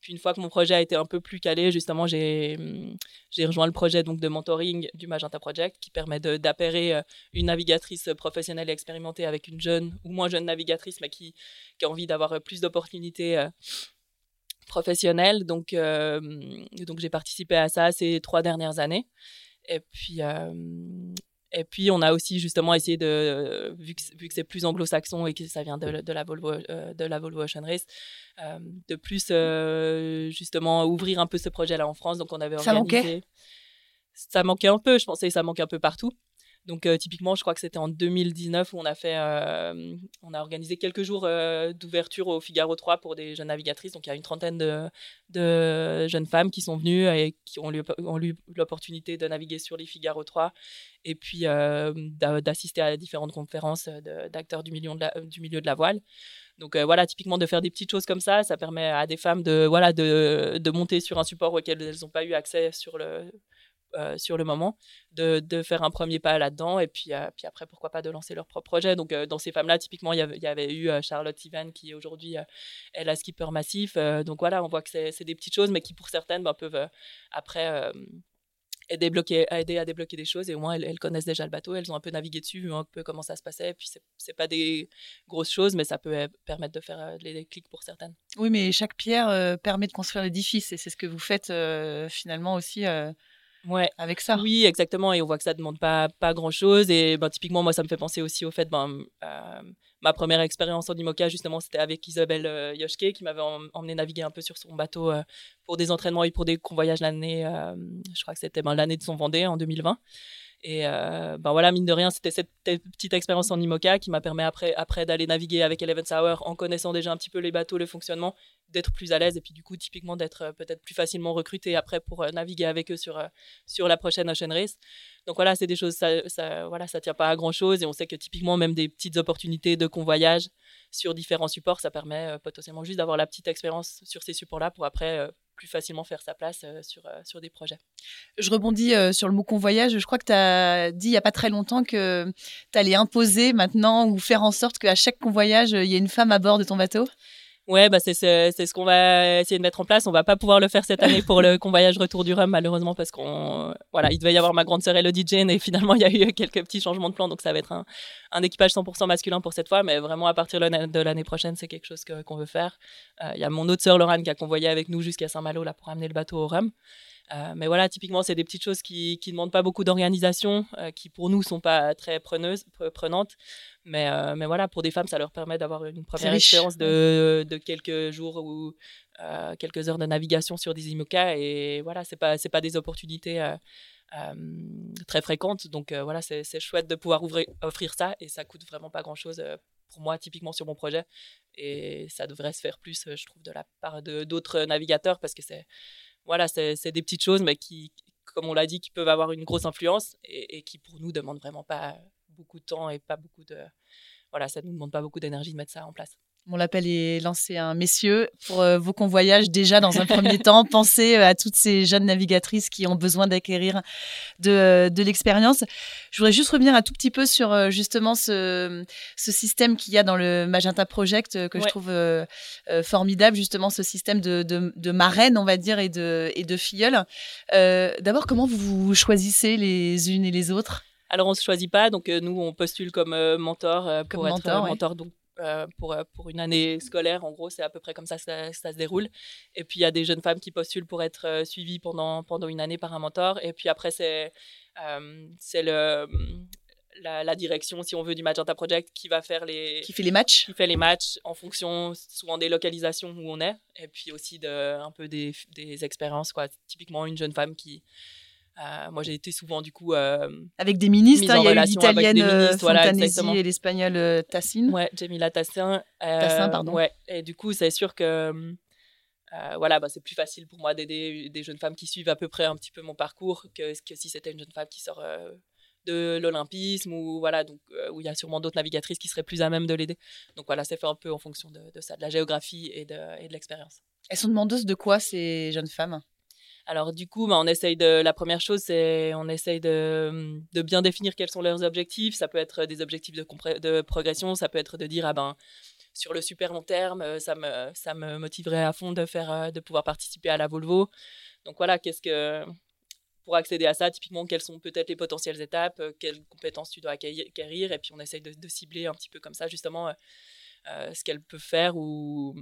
Puis une fois que mon projet a été un peu plus calé, justement, j'ai hum, j'ai rejoint le projet donc de mentoring du Magenta Project qui permet d'appairer euh, une navigatrice professionnelle et expérimentée avec une jeune ou moins jeune navigatrice, mais qui, qui a envie d'avoir plus d'opportunités professionnelles. Donc, donc j'ai participé à ça ces trois dernières années. Et puis, et puis, on a aussi justement essayé de, vu que, vu que c'est plus anglo-saxon et que ça vient de, de la, Volvo, euh, de la Volvo Ocean Race, euh, de plus euh, justement ouvrir un peu ce projet-là en France. Donc, on avait organisé. Ça manquait? Ça manquait un peu, je pensais ça manquait un peu partout. Donc euh, typiquement, je crois que c'était en 2019 où on a fait, euh, on a organisé quelques jours euh, d'ouverture au Figaro 3 pour des jeunes navigatrices. Donc il y a une trentaine de, jeunes femmes qui sont venues et qui ont eu, l'opportunité de naviguer sur les Figaro 3 et puis d'assister à différentes conférences d'acteurs du, milieu de la, du milieu de la voile. Donc voilà, typiquement de faire des petites choses comme ça, ça permet à des femmes de voilà de, de monter sur un support auquel elles n'ont pas eu accès sur le euh, sur le moment, de, de, faire un premier pas là-dedans et puis, euh, puis après, pourquoi pas de lancer leur propre projet. Donc, euh, dans ces femmes-là, typiquement, il y avait, eu Charlotte Sivan qui aujourd'hui est la skipper massif. donc voilà, on voit que c'est des petites choses, mais qui pour certaines ben, peuvent après débloquer, aider à débloquer des choses et au moins elles, connaissent déjà le bateau, elles ont un peu navigué dessus, vu un peu comment ça se passait. Et puis c'est pas des grosses choses, mais ça peut permettre de faire des clics pour certaines. Oui, mais chaque pierre permet de construire l'édifice et c'est ce que vous faites finalement aussi ouais. avec ça. Oui, exactement. Et on voit que ça ne demande pas, pas grand-chose. Et ben, typiquement, moi, ça me fait penser aussi au fait, ben, euh, ma première expérience en IMOCA, justement, c'était avec Isabelle euh, Yoshke, qui m'avait emmené naviguer un peu sur son bateau euh, pour des entraînements et pour des convoyages l'année, je crois que c'était ben, l'année de son Vendée, en 2020. Et ben voilà, mine de rien, c'était cette petite expérience en IMOCA qui m'a permis après, après d'aller naviguer avec Eleven Hour en connaissant déjà un petit peu les bateaux, le fonctionnement, d'être plus à l'aise et puis du coup, typiquement, d'être peut-être plus facilement recruté après pour naviguer avec eux sur, sur la prochaine Ocean Race. Donc voilà, c'est des choses, ça, ça, voilà, ça tient pas à grand chose et on sait que typiquement, même des petites opportunités de convoyage sur différents supports, ça permet potentiellement juste d'avoir la petite expérience sur ces supports-là pour après plus facilement faire sa place sur, sur des projets. Je rebondis sur le mot convoyage. Je crois que tu as dit il n'y a pas très longtemps que tu allais imposer maintenant ou faire en sorte qu'à chaque convoyage, il y ait une femme à bord de ton bateau? Ouais, bah c'est ce qu'on va essayer de mettre en place. On va pas pouvoir le faire cette année pour le convoyage retour du Rhum, malheureusement, parce qu'on voilà, il devait y avoir ma grande sœur Elodie Jane et finalement il y a eu quelques petits changements de plan, donc ça va être un, un équipage 100% masculin pour cette fois, mais vraiment à partir de l'année prochaine, c'est quelque chose qu'on veut faire. Euh, il y a mon autre sœur Laurent qui a convoyé avec nous jusqu'à Saint-Malo là pour amener le bateau au Rhum. Euh, mais voilà, typiquement, c'est des petites choses qui ne demandent pas beaucoup d'organisation, euh, qui pour nous sont pas très preneuses, prenantes. Mais, euh, mais voilà, pour des femmes, ça leur permet d'avoir une première expérience de, de, quelques jours ou quelques heures de navigation sur des IMOCA. Et voilà, ce n'est pas, pas des opportunités très fréquentes. Donc voilà, c'est chouette de pouvoir ouvrir, offrir ça et ça coûte vraiment pas grand-chose pour moi, typiquement sur mon projet. Et ça devrait se faire plus, je trouve, de la part d'autres navigateurs parce que c'est voilà, c'est des petites choses, mais qui, comme on l'a dit, qui peuvent avoir une grosse influence et, et qui, pour nous, demandent vraiment pas beaucoup de temps et pas beaucoup de. Voilà, ça ne nous demande pas beaucoup d'énergie de mettre ça en place. Mon appel est lancé, à un messieurs, pour euh, vos convoyages. Déjà, dans un premier temps, pensez euh, à toutes ces jeunes navigatrices qui ont besoin d'acquérir de, euh, de l'expérience. Je voudrais juste revenir un tout petit peu sur justement ce, ce système qu'il y a dans le Magenta Project que je trouve formidable, justement ce système de, de, de, marraine, on va dire, et de, et de filleule. D'abord, comment vous choisissez les unes et les autres? Alors on se choisit pas, donc nous on postule comme mentor pour être mentor, donc euh, pour, euh, pour une année scolaire. En gros, c'est à peu près comme ça que ça, se déroule. Et puis, il y a des jeunes femmes qui postulent pour être euh, suivies pendant, pendant une année par un mentor. Et puis après, c'est c'est le... La, la, direction, si on veut, du Magenta Project qui va faire les... Qui fait les matchs Qui fait les matchs en fonction souvent des localisations où on est. Et puis aussi de, un peu des, des expériences. Quoi. Typiquement, une jeune femme qui, euh, moi, j'ai été souvent, du coup. Euh, avec des ministres, hein, il y a l'italienne euh, Fontanesi et l'espagnole Tassin. Ouais, Jamila Tassin. Tassin, pardon. Ouais, et du coup, c'est sûr que. voilà, bah, c'est plus facile pour moi d'aider des jeunes femmes qui suivent à peu près un petit peu mon parcours que, que si c'était une jeune femme qui sort de l'olympisme ou voilà donc où il y a sûrement d'autres navigatrices qui seraient plus à même de l'aider. Donc voilà, c'est fait un peu en fonction de, de, ça, de la géographie et de, et de l'expérience. Elles sont demandeuses de quoi ces jeunes femmes? Alors du coup, bah, on essaye de. La première chose, c'est on essaye de, de, bien définir quels sont leurs objectifs. Ça peut être des objectifs de, progression, ça peut être de dire ah ben sur le super long terme, euh, ça me ça me motiverait à fond de faire euh, de pouvoir participer à la Volvo. Donc voilà, qu'est-ce que pour accéder à ça, typiquement, quelles sont peut-être les potentielles étapes, euh, quelles compétences tu dois acquérir, et puis on essaye de, cibler un petit peu comme ça justement ce qu'elle peut faire ou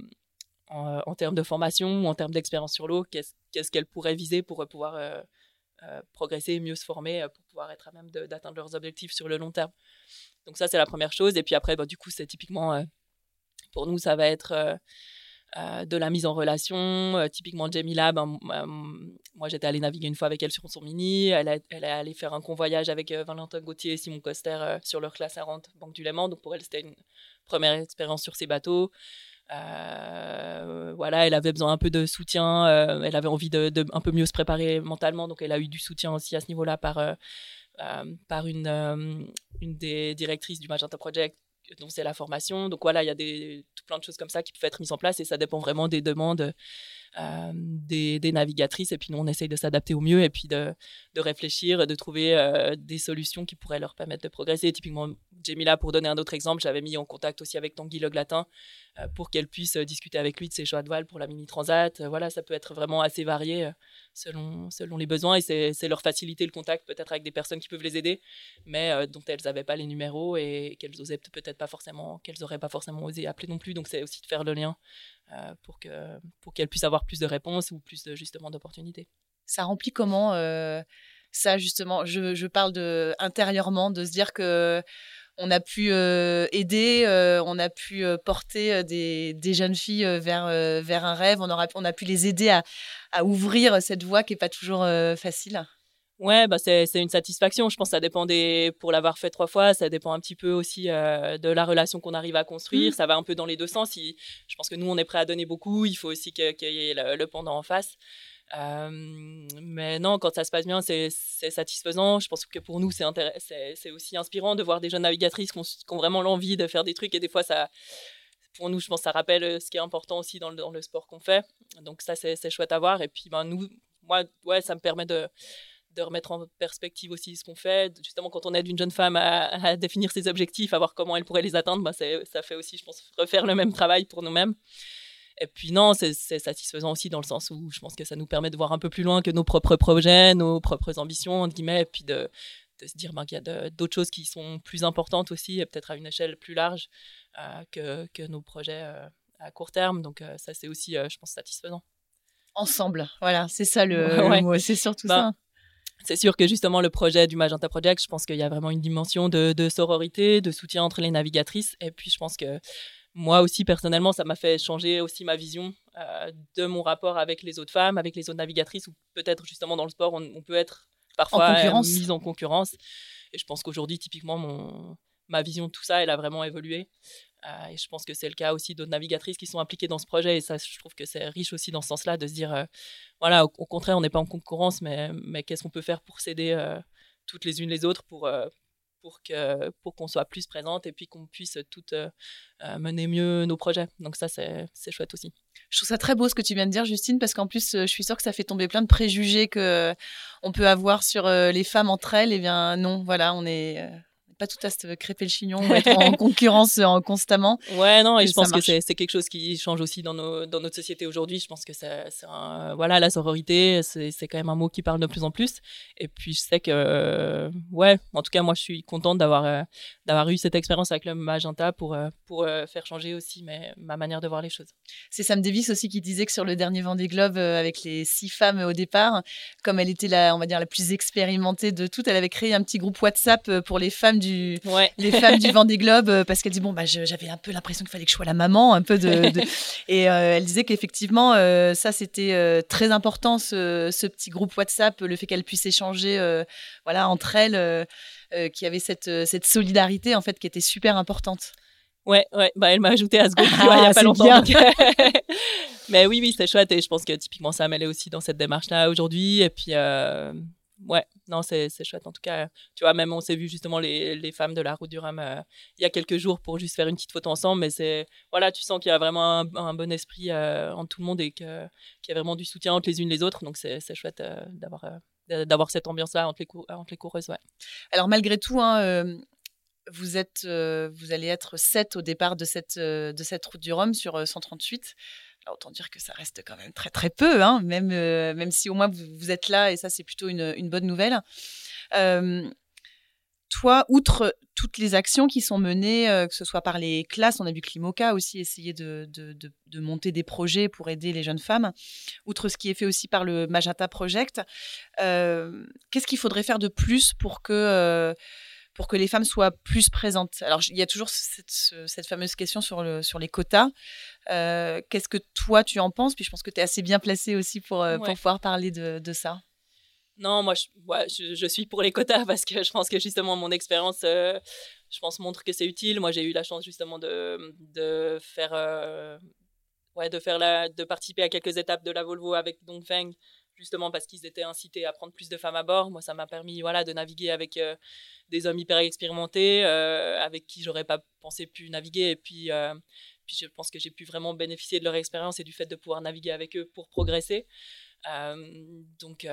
en, termes de formation ou en termes d'expérience sur l'eau, qu'est-ce qu'elle pourrait viser pour pouvoir euh, euh, progresser, mieux se former, euh, pour pouvoir être à même d'atteindre leurs objectifs sur le long terme. Donc ça, c'est la première chose. Et puis après, bah, du coup, c'est typiquement, pour nous, ça va être de la mise en relation. typiquement, Jamila, ben, moi, j'étais allée naviguer une fois avec elle sur son mini. Elle, elle est allée faire un convoyage avec Valentin Gauthier et Simon Coster sur leur classe 40 Banque du Léman. Donc pour elle, c'était une première expérience sur ces bateaux. Euh, voilà, elle avait besoin un peu de soutien, euh, elle avait envie de, un peu mieux se préparer mentalement, donc elle a eu du soutien aussi à ce niveau-là par, euh, par une, une des directrices du Magenta Project, dont c'est la formation. Donc voilà, il y a des, tout plein de choses comme ça qui peuvent être mises en place et ça dépend vraiment des demandes euh, des, navigatrices. Et puis nous, on essaye de s'adapter au mieux et puis de, réfléchir, de trouver euh, des solutions qui pourraient leur permettre de progresser. Typiquement, Jamila, pour donner un autre exemple, j'avais mis en contact aussi avec Tanguy Le Glatin euh, pour qu'elle puisse discuter avec lui de ses choix de voile pour la mini transat. voilà, ça peut être vraiment assez varié selon, selon les besoins et c'est leur faciliter le contact peut-être avec des personnes qui peuvent les aider, mais dont elles n'avaient pas les numéros et qu'elles osaient peut-être pas forcément, qu'elles n'auraient pas forcément osé appeler non plus. Donc c'est aussi de faire le lien euh, pour que pour qu'elle puisse avoir plus de réponses ou plus de, justement d'opportunités. Ça remplit comment euh, ça justement? Je, je, parle de intérieurement de se dire que on a pu euh, aider, on a pu porter des, des, jeunes filles vers, vers un rêve, on, aura, on a pu les aider à, à ouvrir cette voie qui n'est pas toujours facile. Ouais, bah c'est une satisfaction. Je pense que ça dépend des. Pour l'avoir fait trois fois, ça dépend un petit peu aussi euh, de la relation qu'on arrive à construire. Mmh. Ça va un peu dans les deux sens. je pense que nous, on est prêt à donner beaucoup. Il faut aussi qu'il y ait le, pendant en face. Euh, mais non, quand ça se passe bien, c'est satisfaisant. Je pense que pour nous, c'est aussi inspirant de voir des jeunes navigatrices qui ont, vraiment l'envie de faire des trucs. Et des fois, ça, pour nous, je pense que ça rappelle euh, ce qui est important aussi dans le, dans le sport qu'on fait. Donc ça, c'est chouette à voir. Et puis, ben, nous, moi, ouais, ça me permet de de remettre en perspective aussi ce qu'on fait. Justement, quand on aide une jeune femme à, définir ses objectifs, à voir comment elle pourrait les atteindre, bah, ça fait aussi, je pense, refaire le même travail pour nous-mêmes. Et puis non, c'est satisfaisant aussi dans le sens où je pense que ça nous permet de voir un peu plus loin que nos propres projets, nos propres ambitions, entre guillemets, et puis de, se dire ben, qu'il y a d'autres choses qui sont plus importantes aussi, et peut-être à une échelle plus large euh, que, que, nos projets euh, à court terme. Donc euh, ça, c'est aussi, je pense, satisfaisant. Ensemble, voilà, c'est ça le, mot, c'est surtout ben, ça c'est sûr que justement le projet du Magenta Project, je pense qu'il y a vraiment une dimension de, sororité, de soutien entre les navigatrices. Et puis je pense que moi aussi personnellement, ça m'a fait changer aussi ma vision euh, de mon rapport avec les autres femmes, avec les autres navigatrices, ou peut-être justement dans le sport, on, peut être parfois en mise en concurrence. Et je pense qu'aujourd'hui, typiquement, mon, ma vision de tout ça, elle a vraiment évolué. Euh, et je pense que c'est le cas aussi d'autres navigatrices qui sont impliquées dans ce projet. Et ça, je trouve que c'est riche aussi dans ce sens-là de se dire, euh, voilà, au, contraire, on n'est pas en concurrence, mais, mais qu'est-ce qu'on peut faire pour s'aider euh, toutes les unes les autres pour, pour que pour qu'on soit plus présente et puis qu'on puisse toutes mener mieux nos projets. Donc ça, c'est chouette aussi. Je trouve ça très beau ce que tu viens de dire, Justine, parce qu'en plus, je suis sûre que ça fait tomber plein de préjugés que on peut avoir sur les femmes entre elles. Eh bien non, voilà, on est pas tout à se crêper le chignon ou être en concurrence en, constamment. Ouais, non, et, je pense que c'est quelque chose qui change aussi dans, nos, dans notre société aujourd'hui. Je pense que c'est voilà, la sororité, c'est quand même un mot qui parle de plus en plus. Et puis, je sais que, euh, ouais, en tout cas, moi, je suis contente d'avoir euh, d'avoir eu cette expérience avec le Magenta pour, euh, pour faire changer aussi mais, ma manière de voir les choses. C'est Sam Davis aussi qui disait que sur le dernier Vendée Globe, avec les six femmes au départ, comme elle était la, on va dire, la plus expérimentée de toutes, elle avait créé un petit groupe WhatsApp pour les femmes du les femmes du Vendée Globe euh, parce qu'elle dit bon bah j'avais un peu l'impression qu'il fallait que je sois la maman un peu de, et euh, elle disait qu'effectivement euh, ça c'était très important ce, ce, petit groupe WhatsApp le fait qu'elle puisse échanger voilà entre elles qui avait cette cette solidarité en fait qui était super importante. Ouais, ouais, bah elle m'a ajouté à ce groupe il y a ah, pas longtemps. Mais oui, oui, c'est chouette et je pense que typiquement ça m'allait aussi dans cette démarche-là aujourd'hui. Et puis, ouais, non, c'est chouette. En tout cas, tu vois, même on s'est vu justement les, femmes de la route du Rhum euh, il y a quelques jours pour juste faire une petite photo ensemble. Mais c'est, voilà, tu sens qu'il y a vraiment un, bon esprit euh, entre tout le monde et qu'il y a vraiment du soutien entre les unes les autres. Donc c'est chouette euh, d'avoir d'avoir cette ambiance-là entre les, entre les coureuses. Alors malgré tout, hein, vous, êtes, vous allez être 7 au départ de cette route du Rhum sur 138 autant dire que ça reste quand même très très peu, hein, même, euh, même si au moins vous, êtes là et ça c'est plutôt une, bonne nouvelle. Euh, toi, outre toutes les actions qui sont menées, euh, que ce soit par les classes, on a vu Climoca aussi essayer de, de, de, monter des projets pour aider les jeunes femmes, outre ce qui est fait aussi par le Magenta Project, qu'est-ce qu'il faudrait faire de plus pour que pour que les femmes soient plus présentes. Alors, il y a toujours cette, fameuse question sur, le, sur les quotas. Euh, qu'est-ce que toi, tu en penses? Puis je pense que tu es assez bien placée aussi pour, euh, pour pouvoir parler de, de ça. Non, moi, je, je, suis pour les quotas parce que je pense que justement, mon expérience, euh, je pense, montre que c'est utile. Moi, j'ai eu la chance justement de, de faire... ouais, de, faire la, de participer à quelques étapes de la Volvo avec Dongfeng, justement parce qu'ils étaient incités à prendre plus de femmes à bord. Moi, ça m'a permis voilà, de naviguer avec des hommes hyper expérimentés euh, avec qui j'aurais pas pensé pu naviguer. Et puis, euh, puis je pense que j'ai pu vraiment bénéficier de leur expérience et du fait de pouvoir naviguer avec eux pour progresser. Euh, donc,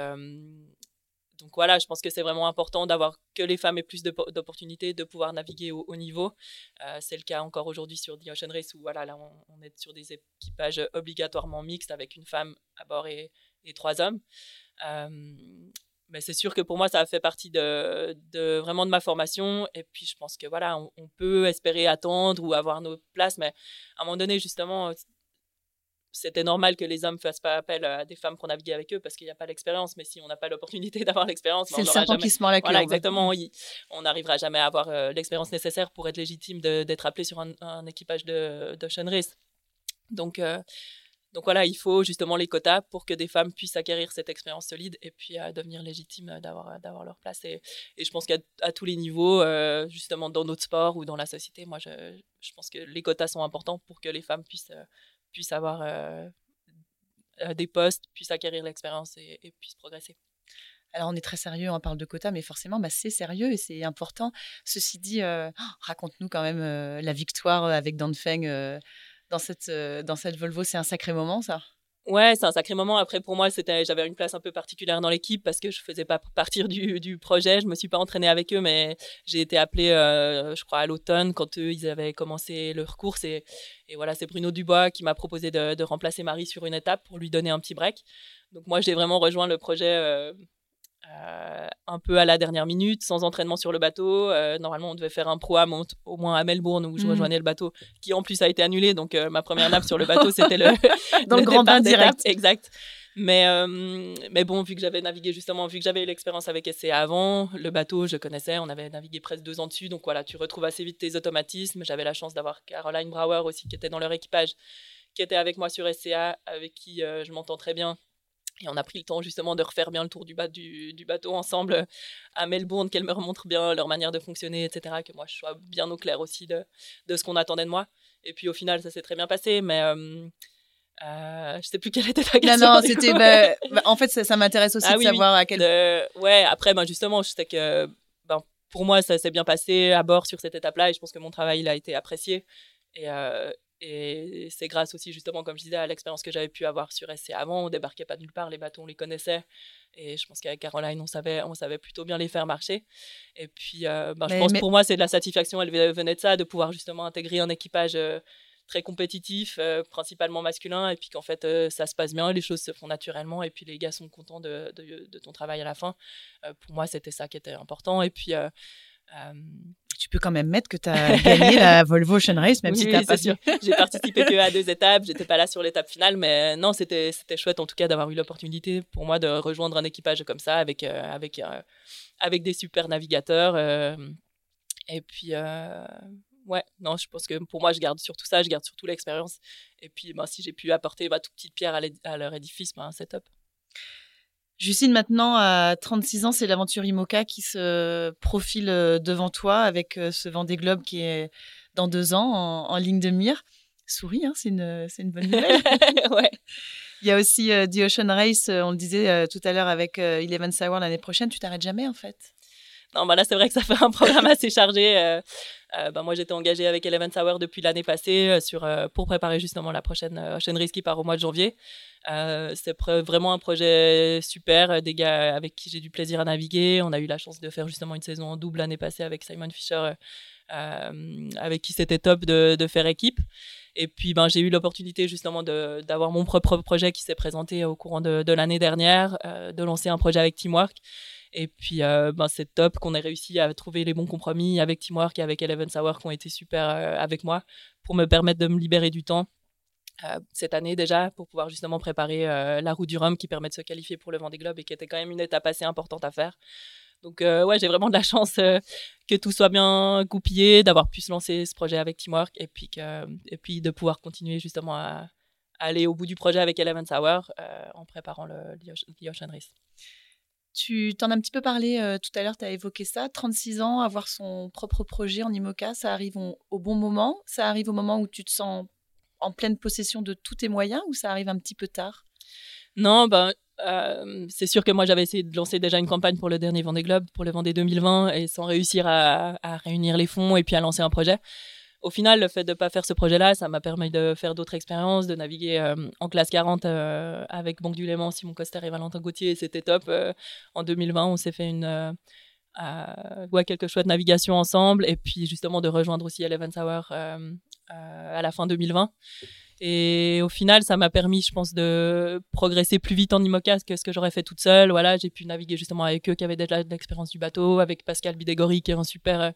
donc voilà, je pense que c'est vraiment important d'avoir que les femmes aient plus d'opportunités de pouvoir naviguer au haut niveau. c'est le cas encore aujourd'hui sur The Ocean Race où voilà, là, on, est sur des équipages obligatoirement mixtes avec une femme à bord et, et trois hommes mais c'est sûr que pour moi, ça a fait partie de, de, vraiment de ma formation. Et puis, je pense que voilà, on, peut espérer attendre ou avoir nos places, mais à un moment donné, justement, c'était normal que les hommes fassent pas appel à des femmes pour naviguer avec eux parce qu'il n'y a pas l'expérience. Mais si on n'a pas l'opportunité d'avoir l'expérience, c'est le serpent qui se mord la queue. Voilà, exactement. On n'arrivera jamais à avoir euh, l'expérience nécessaire pour être légitime d'être appelé sur un, équipage de, de Race. Donc, euh, donc voilà, il faut justement les quotas pour que des femmes puissent acquérir cette expérience solide et puis à devenir légitimes euh, d'avoir, euh, d'avoir leur place. Et, je pense qu'à tous les niveaux, euh, justement dans notre sport ou dans la société, moi je, je, pense que les quotas sont importants pour que les femmes puissent, puissent avoir des postes, puissent acquérir l'expérience et, puissent progresser. Alors on est très sérieux, on parle de quotas, mais forcément bah, c'est sérieux et c'est important. Ceci dit, raconte-nous quand même la victoire avec Dan Feng dans cette, euh, dans cette Volvo. C'est un sacré moment, ça? Ouais, c'est un sacré moment. Après, pour moi, j'avais une place un peu particulière dans l'équipe parce que je faisais pas partir du, du projet. Je me suis pas entraînée avec eux, mais j'ai été appelée, euh, je crois, à l'automne quand eux, ils avaient commencé leur course. Et, et voilà, c'est Bruno Dubois qui m'a proposé de, de, remplacer Marie sur une étape pour lui donner un petit break. Donc moi, j'ai vraiment rejoint le projet euh, euh, un peu à la dernière minute, sans entraînement sur le bateau. Euh, normalement, on devait faire un pro au moins à Melbourne où je mhm. rejoignais le bateau, qui en plus a été annulé. Donc, euh, ma première nappe sur le bateau, c'était le, dans le, grand bain direct. Exact. Mais, mais bon, vu que j'avais navigué justement, vu que j'avais eu l'expérience avec SCA avant, le bateau, je connaissais, on avait navigué presque deux ans dessus. Donc voilà, tu retrouves assez vite tes automatismes. J'avais la chance d'avoir Caroline Brower aussi qui était dans leur équipage, qui était avec moi sur SCA, avec qui je m'entends très bien et on a pris le temps justement de refaire bien le tour du, du, bateau ensemble euh, à Melbourne, qu'elle me remontre bien leur manière de fonctionner, etc. Que moi je sois bien au clair aussi de, de ce qu'on attendait de moi. Et puis au final, ça s'est très bien passé, mais euh, euh, je sais plus quelle était ta question. Non, non, c'était. Bah, bah, en fait, ça, m'intéresse aussi ah de savoir à quel. ouais, après, ben, justement, je sais que ben, pour moi, ça s'est bien passé à bord sur cette étape-là et je pense que mon travail il a été apprécié. Et, euh, et c'est grâce aussi, justement, comme je disais, à l'expérience que j'avais pu avoir sur SC avant. On débarquait pas de nulle part, les bateaux, on les connaissait. Et je pense qu'avec Caroline, on savait, on savait plutôt bien les faire marcher. Et puis, euh, ben, je pense pour moi, c'est de la satisfaction, elle venait de ça, de pouvoir justement intégrer un équipage euh, très compétitif, euh, principalement masculin, et puis qu'en fait, ça se passe bien, les choses se font naturellement, et puis les gars sont contents de, de, de ton travail à la fin. pour moi, c'était ça qui était important. Et puis, tu peux quand même mettre que tu as gagné la Volvo Ocean Race, même si tu n'as pas sûr. J'ai participé que à deux étapes, j'étais pas là sur l'étape finale, mais non, c'était chouette en tout cas d'avoir eu l'opportunité pour moi de rejoindre un équipage comme ça avec, euh, avec, euh, avec des super navigateurs. Euh, et puis, ouais, non, je pense que pour moi, je garde surtout ça, je garde surtout l'expérience. Et puis, ben, si j'ai pu apporter ma toute petite pierre à leur édifice, ben, c'est top. Justine, maintenant, à 36 ans, c'est l'aventure IMOCA qui se profile euh, devant toi avec euh, ce Vendée Globe qui est dans deux ans en, ligne de mire. Souris, hein, c'est une, une bonne nouvelle. ouais. Il y a aussi The Ocean Race, on le disait tout à l'heure avec Eleven Sour l'année prochaine. Tu t'arrêtes jamais en fait? Non, bah là, c'est vrai que ça fait un programme assez chargé. Euh, euh, bah, moi, j'étais engagée avec Eleven Hour depuis l'année passée euh, sur, pour préparer justement la prochaine Ocean Race qui part au mois de janvier. c'est vraiment un projet super, des gars avec qui j'ai du plaisir à naviguer. On a eu la chance de faire justement une saison en double l'année passée avec Simon Fisher, avec qui c'était top de, de, faire équipe. Et puis, ben, j'ai eu l'opportunité justement d'avoir mon propre projet qui s'est présenté au courant de, de l'année dernière, de lancer un projet avec Teamwork. Et puis, euh, ben, c'est top qu'on ait réussi à trouver les bons compromis avec Teamwork et avec Eleven Sour qui ont été super euh, avec moi pour me permettre de me libérer du temps. Euh, cette année déjà pour pouvoir justement préparer la route du Rhum qui permet de se qualifier pour le Vendée Globe et qui était quand même une étape assez importante à faire. Donc ouais, j'ai vraiment de la chance que tout soit bien goupillé, d'avoir pu se lancer ce projet avec Teamwork et puis, de pouvoir continuer justement à, aller au bout du projet avec Eleven Sour en préparant le, le Race. Tu t'en as un petit peu parlé euh, tout à l'heure, tu as évoqué ça. 36 ans, avoir son propre projet en IMOCA, ça arrive au bon moment? Ça arrive au moment où tu te sens en pleine possession de tous tes moyens ou ça arrive un petit peu tard? Non, ben, c'est sûr que moi j'avais essayé de lancer déjà une campagne pour le dernier Vendée Globe, pour le Vendée 2020, et sans réussir à réunir les fonds et puis à lancer un projet au final, le fait de ne pas faire ce projet-là, ça m'a permis de faire d'autres expériences, de naviguer euh, en classe 40 euh, avec Banque du Léman, Simon Coster et Valentin Gauthier. C'était top. Euh, en 2020, on s'est fait une, ouais, quelques choix de navigation ensemble. Et puis, justement, de rejoindre aussi Eleven Hour à la fin 2020. Et au final, ça m'a permis, je pense, de progresser plus vite en IMOCA que ce que j'aurais fait toute seule. Voilà, j'ai pu naviguer justement avec eux qui avaient déjà l'expérience du bateau, avec Pascal Bidégori qui est un super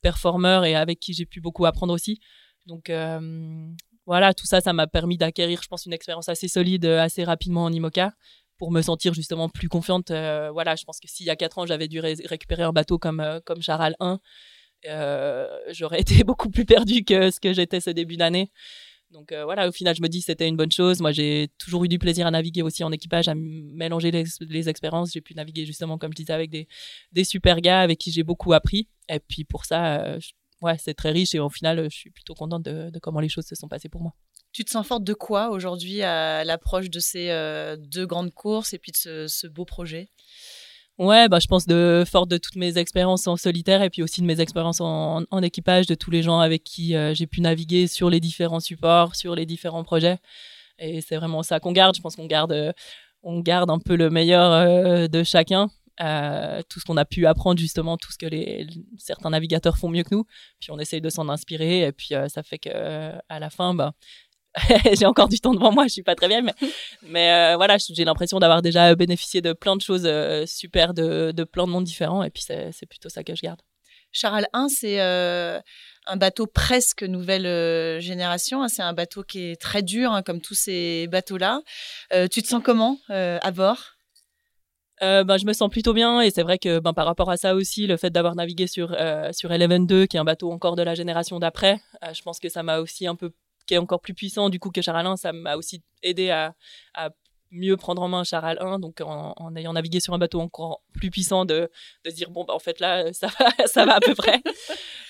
performeur et avec qui j'ai pu beaucoup apprendre aussi. Donc euh, voilà, tout ça, ça m'a permis d'acquérir, je pense, une expérience assez solide euh, assez rapidement en IMOCA pour me sentir justement plus confiante. Euh, voilà, je pense que s'il y a quatre ans, j'avais dû récupérer un bateau comme, comme Charal 1, j'aurais été beaucoup plus perdu que ce que j'étais ce début d'année. Donc voilà, au final, je me dis c'était une bonne chose. Moi, j'ai toujours eu du plaisir à naviguer aussi en équipage, à mélanger les, expériences. J'ai pu naviguer justement, comme je disais, avec des, des super gars avec qui j'ai beaucoup appris. Et puis pour ça, euh, ouais, c'est très riche et au final, je suis plutôt contente de, comment les choses se sont passées pour moi. Tu te sens forte de quoi aujourd'hui à l'approche de ces euh, deux grandes courses et puis de ce, beau projet? Ouais, bah, je pense de forte de toutes mes expériences en solitaire et puis aussi de mes expériences en, équipage, de tous les gens avec qui euh, j'ai pu naviguer sur les différents supports, sur les différents projets. Et c'est vraiment ça qu'on garde. Je pense qu'on garde, on garde un peu le meilleur de chacun. Euh, tout ce qu'on a pu apprendre justement, tout ce que les, certains navigateurs font mieux que nous. Puis on essaye de s'en inspirer et puis euh, ça fait que euh, à la fin, bah, j'ai encore du temps devant moi, je suis pas très bien, mais, mais voilà, j'ai l'impression d'avoir déjà bénéficié de plein de choses super, de, de, plein de mondes différents et puis c'est plutôt ça que je garde. Charal 1, c'est un bateau presque nouvelle génération. Hein. c'est un bateau qui est très dur, hein, comme tous ces bateaux-là. tu te sens comment à bord? Euh, ben, je me sens plutôt bien et c'est vrai que ben, par rapport à ça aussi, le fait d'avoir navigué sur, euh, sur Eleven 2, qui est un bateau encore de la génération d'après, euh, je pense que ça m'a aussi un peu, qui est encore plus puissant du coup que Charal 1, ça m'a aussi aidé à, mieux prendre en main Charal 1, donc en, ayant navigué sur un bateau encore plus puissant, de, dire bon, ben, en fait là, ça va, ça va à peu près.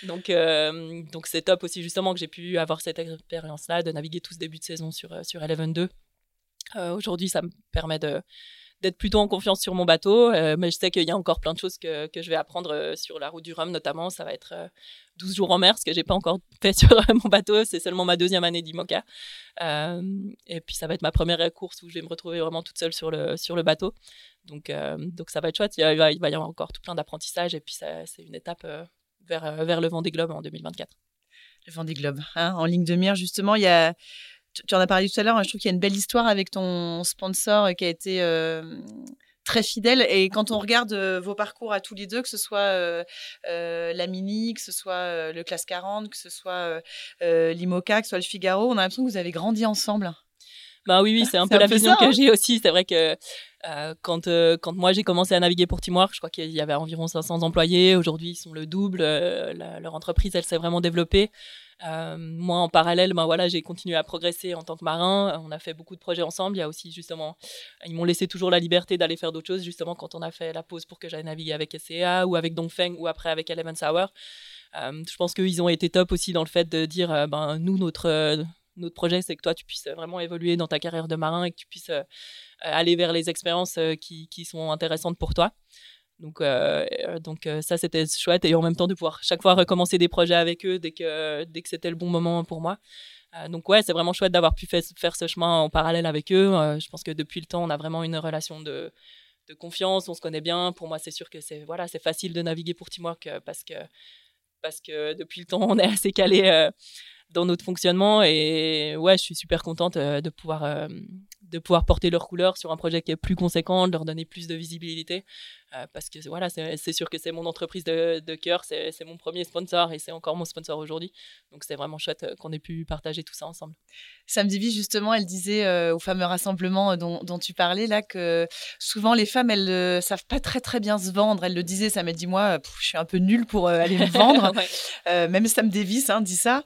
donc euh, donc c'est top aussi justement que j'ai pu avoir cette expérience-là, de naviguer tout ce début de saison sur, sur Eleven 2. Aujourd'hui, ça me permet de d'être plutôt en confiance sur mon bateau. Euh, mais je sais qu'il y a encore plein de choses que, que je vais apprendre euh, sur la route du Rhum, notamment. Ça va être 12 euh, jours en mer, ce que j'ai pas encore fait sur mon bateau. C'est seulement ma deuxième année d'IMOCA. et puis, ça va être ma première course où je vais me retrouver vraiment toute seule sur le, sur le bateau. Donc, donc, ça va être chouette. Il, va, y avoir encore tout plein d'apprentissages. Et puis, c'est une étape vers, vers le Vendée Globe en 2024. Le Vendée Globe, hein, en ligne de mire, justement, il y a tu en as parlé tout à l'heure, hein, je trouve qu'il y a une belle histoire avec ton sponsor euh, qui a été euh, très fidèle. Et quand on regarde euh, vos parcours à tous les deux, que ce soit la Mini, que ce soit le Classe 40, que ce soit l'IMOCA, que ce soit le Figaro, on a l'impression que vous avez grandi ensemble. Bah oui, oui, c'est un peu la vision que hein. j'ai aussi. C'est vrai que quand, quand moi j'ai commencé à naviguer pour Timoir, je crois qu'il y avait environ 500 employés. Aujourd'hui, ils sont le double. leur entreprise, elle s'est vraiment développée. Euh, moi, en parallèle, ben voilà, j'ai continué à progresser en tant que marin. On a fait beaucoup de projets ensemble. Il y a aussi justement, ils m'ont laissé toujours la liberté d'aller faire d'autres choses. Justement, quand on a fait la pause pour que j'aille naviguer avec SCA ou avec Dongfeng ou après avec Eleven Sour. Euh, je pense qu'ils ont été top aussi dans le fait de dire, euh, ben nous notre notre projet, c'est que toi, tu puisses vraiment évoluer dans ta carrière de marin et que tu puisses aller vers les expériences qui, sont intéressantes pour toi. Donc, donc ça, c'était chouette. Et en même temps, de pouvoir chaque fois recommencer des projets avec eux dès que, dès que c'était le bon moment pour moi. donc, ouais, c'est vraiment chouette d'avoir pu faire ce chemin en parallèle avec eux. je pense que depuis le temps, on a vraiment une relation de, confiance, on se connaît bien. Pour moi, c'est sûr que c'est voilà, facile de naviguer pour Teamwork parce que parce que depuis le temps, on est assez calé euh, dans notre fonctionnement et ouais, je suis super contente euh, de pouvoir euh, de pouvoir porter leurs couleurs sur un projet qui est plus conséquent, de leur donner plus de visibilité. Euh, parce que voilà, c'est sûr que c'est mon entreprise de, de cœur, c'est mon premier sponsor et c'est encore mon sponsor aujourd'hui. Donc c'est vraiment chouette euh, qu'on ait pu partager tout ça ensemble. Samedi Vie, justement, elle disait euh, au fameux rassemblement dont, dont, tu parlais là que souvent les femmes, elles ne savent pas très très bien se vendre. Elle le disait, ça m'a dit moi, je suis un peu nulle pour aller me vendre. même Sam Davis hein, dit ça.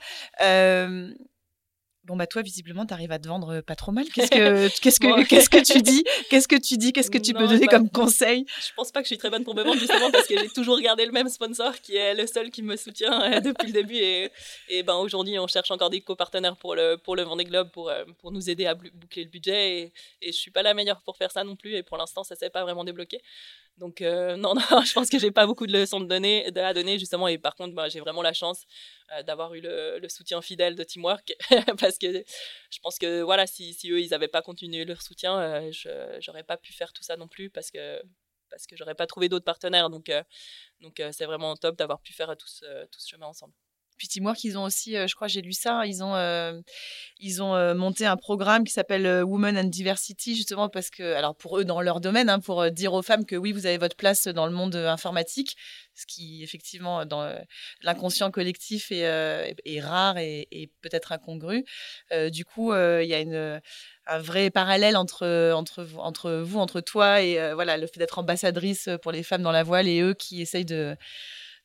Bon bah toi visiblement tu arrives à te vendre pas trop mal. Qu'est-ce que qu'est-ce que qu'est-ce que tu dis? Qu'est-ce que tu dis? Qu'est-ce que tu peux donner comme conseil? Je pense pas que je suis très bonne pour me vendre justement parce que j'ai toujours gardé le même sponsor qui est le seul qui me soutient euh, depuis le début et, et ben aujourd'hui on cherche encore des copartenaires pour le pour le Vendée Globe pour euh, pour nous aider à boucler le budget et, et je suis pas la meilleure pour faire ça non plus et pour l'instant ça s'est pas vraiment débloqué. Donc euh, non, non, je pense que j'ai pas beaucoup de leçons de donner, à donner justement. Et par contre, bah, j'ai vraiment la chance euh, d'avoir eu le, soutien fidèle de Teamwork parce que je pense que voilà, si, eux ils n'avaient pas continué leur soutien, euh, je j'aurais pas pu faire tout ça non plus parce que parce que j'aurais pas trouvé d'autres partenaires. Donc donc c'est vraiment top d'avoir pu faire tout ce chemin ensemble. Puis Teamwork, qu'ils ont aussi, je crois, j'ai lu ça, ils ont, ils ont monté un programme qui s'appelle Women and Diversity, justement parce que, alors pour eux dans leur domaine, hein, pour dire aux femmes que oui, vous avez votre place dans le monde informatique, ce qui effectivement dans l'inconscient collectif est, rare et, peut-être incongru. du coup, il y a une un vrai parallèle entre, entre vous, entre toi et voilà, le fait d'être ambassadrice pour les femmes dans la voile et eux qui essayent de,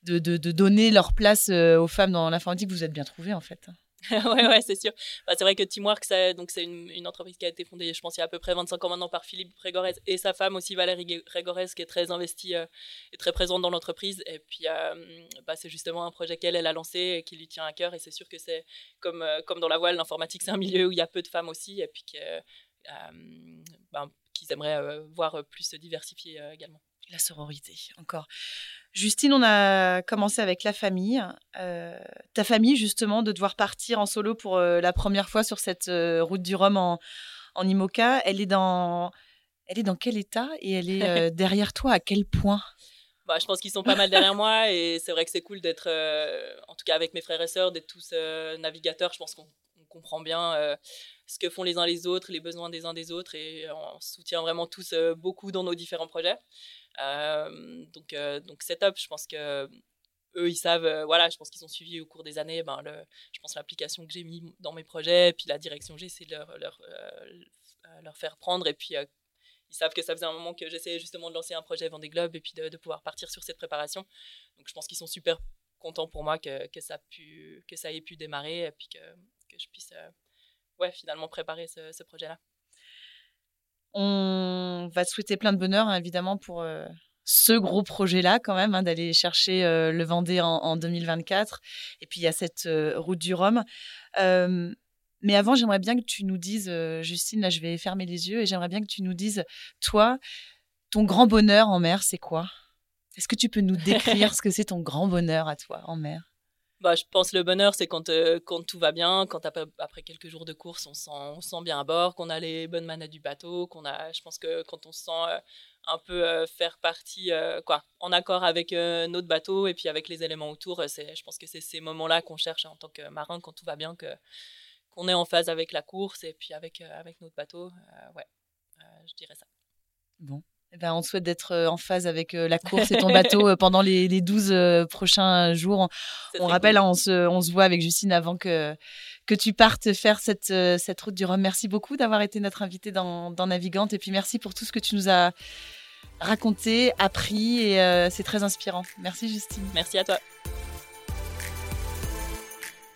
de, de, donner leur place euh, aux femmes dans l'informatique, vous êtes bien trouvés en fait. ouais, ouais, c'est sûr. Bah, c'est vrai que Teamwork, c'est, donc c'est une, une, entreprise qui a été fondée, je pense, il y a à peu près 25 ans maintenant par Philippe Régorez et sa femme aussi, Valérie Régorez, qui est très investie euh, et très présente dans l'entreprise. Et puis, euh, bah, c'est justement un projet qu'elle elle a lancé et qui lui tient à cœur. Et c'est sûr que c'est comme, comme dans la voile, l'informatique, c'est un milieu où il y a peu de femmes aussi. Et puis, bah, qu'ils aimeraient voir plus se diversifier également. La sororité, encore. Justine, on a commencé avec la famille. Euh, ta famille, justement, de devoir partir en solo pour euh, la première fois sur cette euh, route du Rhum en, en IMOCA, elle est dans, elle est dans quel état et elle est derrière toi à quel point? Bah, je pense qu'ils sont pas mal derrière moi et c'est vrai que c'est cool d'être, en tout cas avec mes frères et sœurs, d'être tous navigateurs. Je pense qu'on comprend bien ce que font les uns les autres, les besoins des uns des autres et on soutient vraiment tous beaucoup dans nos différents projets. Euh, donc, euh, donc c'est. Je pense que eux, ils savent, euh, voilà, je pense qu'ils ont suivi au cours des années, ben, le, je pense l'application que j'ai mis dans mes projets, puis la direction que j'ai, c'est leur, leur, leur, faire prendre, et puis ils savent que ça faisait un moment que j'essayais justement de lancer un projet Vendée Globe, et puis de, de pouvoir partir sur cette préparation. Donc je pense qu'ils sont super contents pour moi que, que, ça, pu, que ça ait pu démarrer, et puis que, que je puisse, ouais, finalement préparer ce, ce projet-là. On va te souhaiter plein de bonheur, hein, évidemment, pour euh, ce gros projet-là, quand même, hein, d'aller chercher euh, le Vendée en, 2024. Et puis, il y a cette euh, route du Rhum. mais avant, j'aimerais bien que tu nous dises, Justine, là, je vais fermer les yeux, et j'aimerais bien que tu nous dises, toi, ton grand bonheur en mer, c'est quoi? Est-ce que tu peux nous décrire ce que c'est ton grand bonheur à toi en mer? Bah, je pense le bonheur, c'est quand, euh, quand tout va bien, quand après, quelques jours de course, on sent, on sent bien à bord, qu'on a les bonnes manettes du bateau, qu'on a, je pense que quand on se sent euh, un peu euh, faire partie, quoi, en accord avec notre bateau et puis avec les éléments autour, c'est, je pense que c'est ces moments-là qu'on cherche en tant que marin, quand tout va bien, que, qu'on est en phase avec la course et puis avec, avec notre bateau. ouais, je dirais ça. Bon, eh ben, on te souhaite d'être euh, en phase avec euh, la course et ton bateau euh, pendant les, les 12 prochains jours. On, rappelle, hein, on, se, on, se, voit avec Justine avant que, que tu partes faire cette, cette route du Rhum. Merci beaucoup d'avoir été notre invité dans, dans, Navigante et puis merci pour tout ce que tu nous as raconté, appris et c'est très inspirant. Merci Justine. Merci à toi.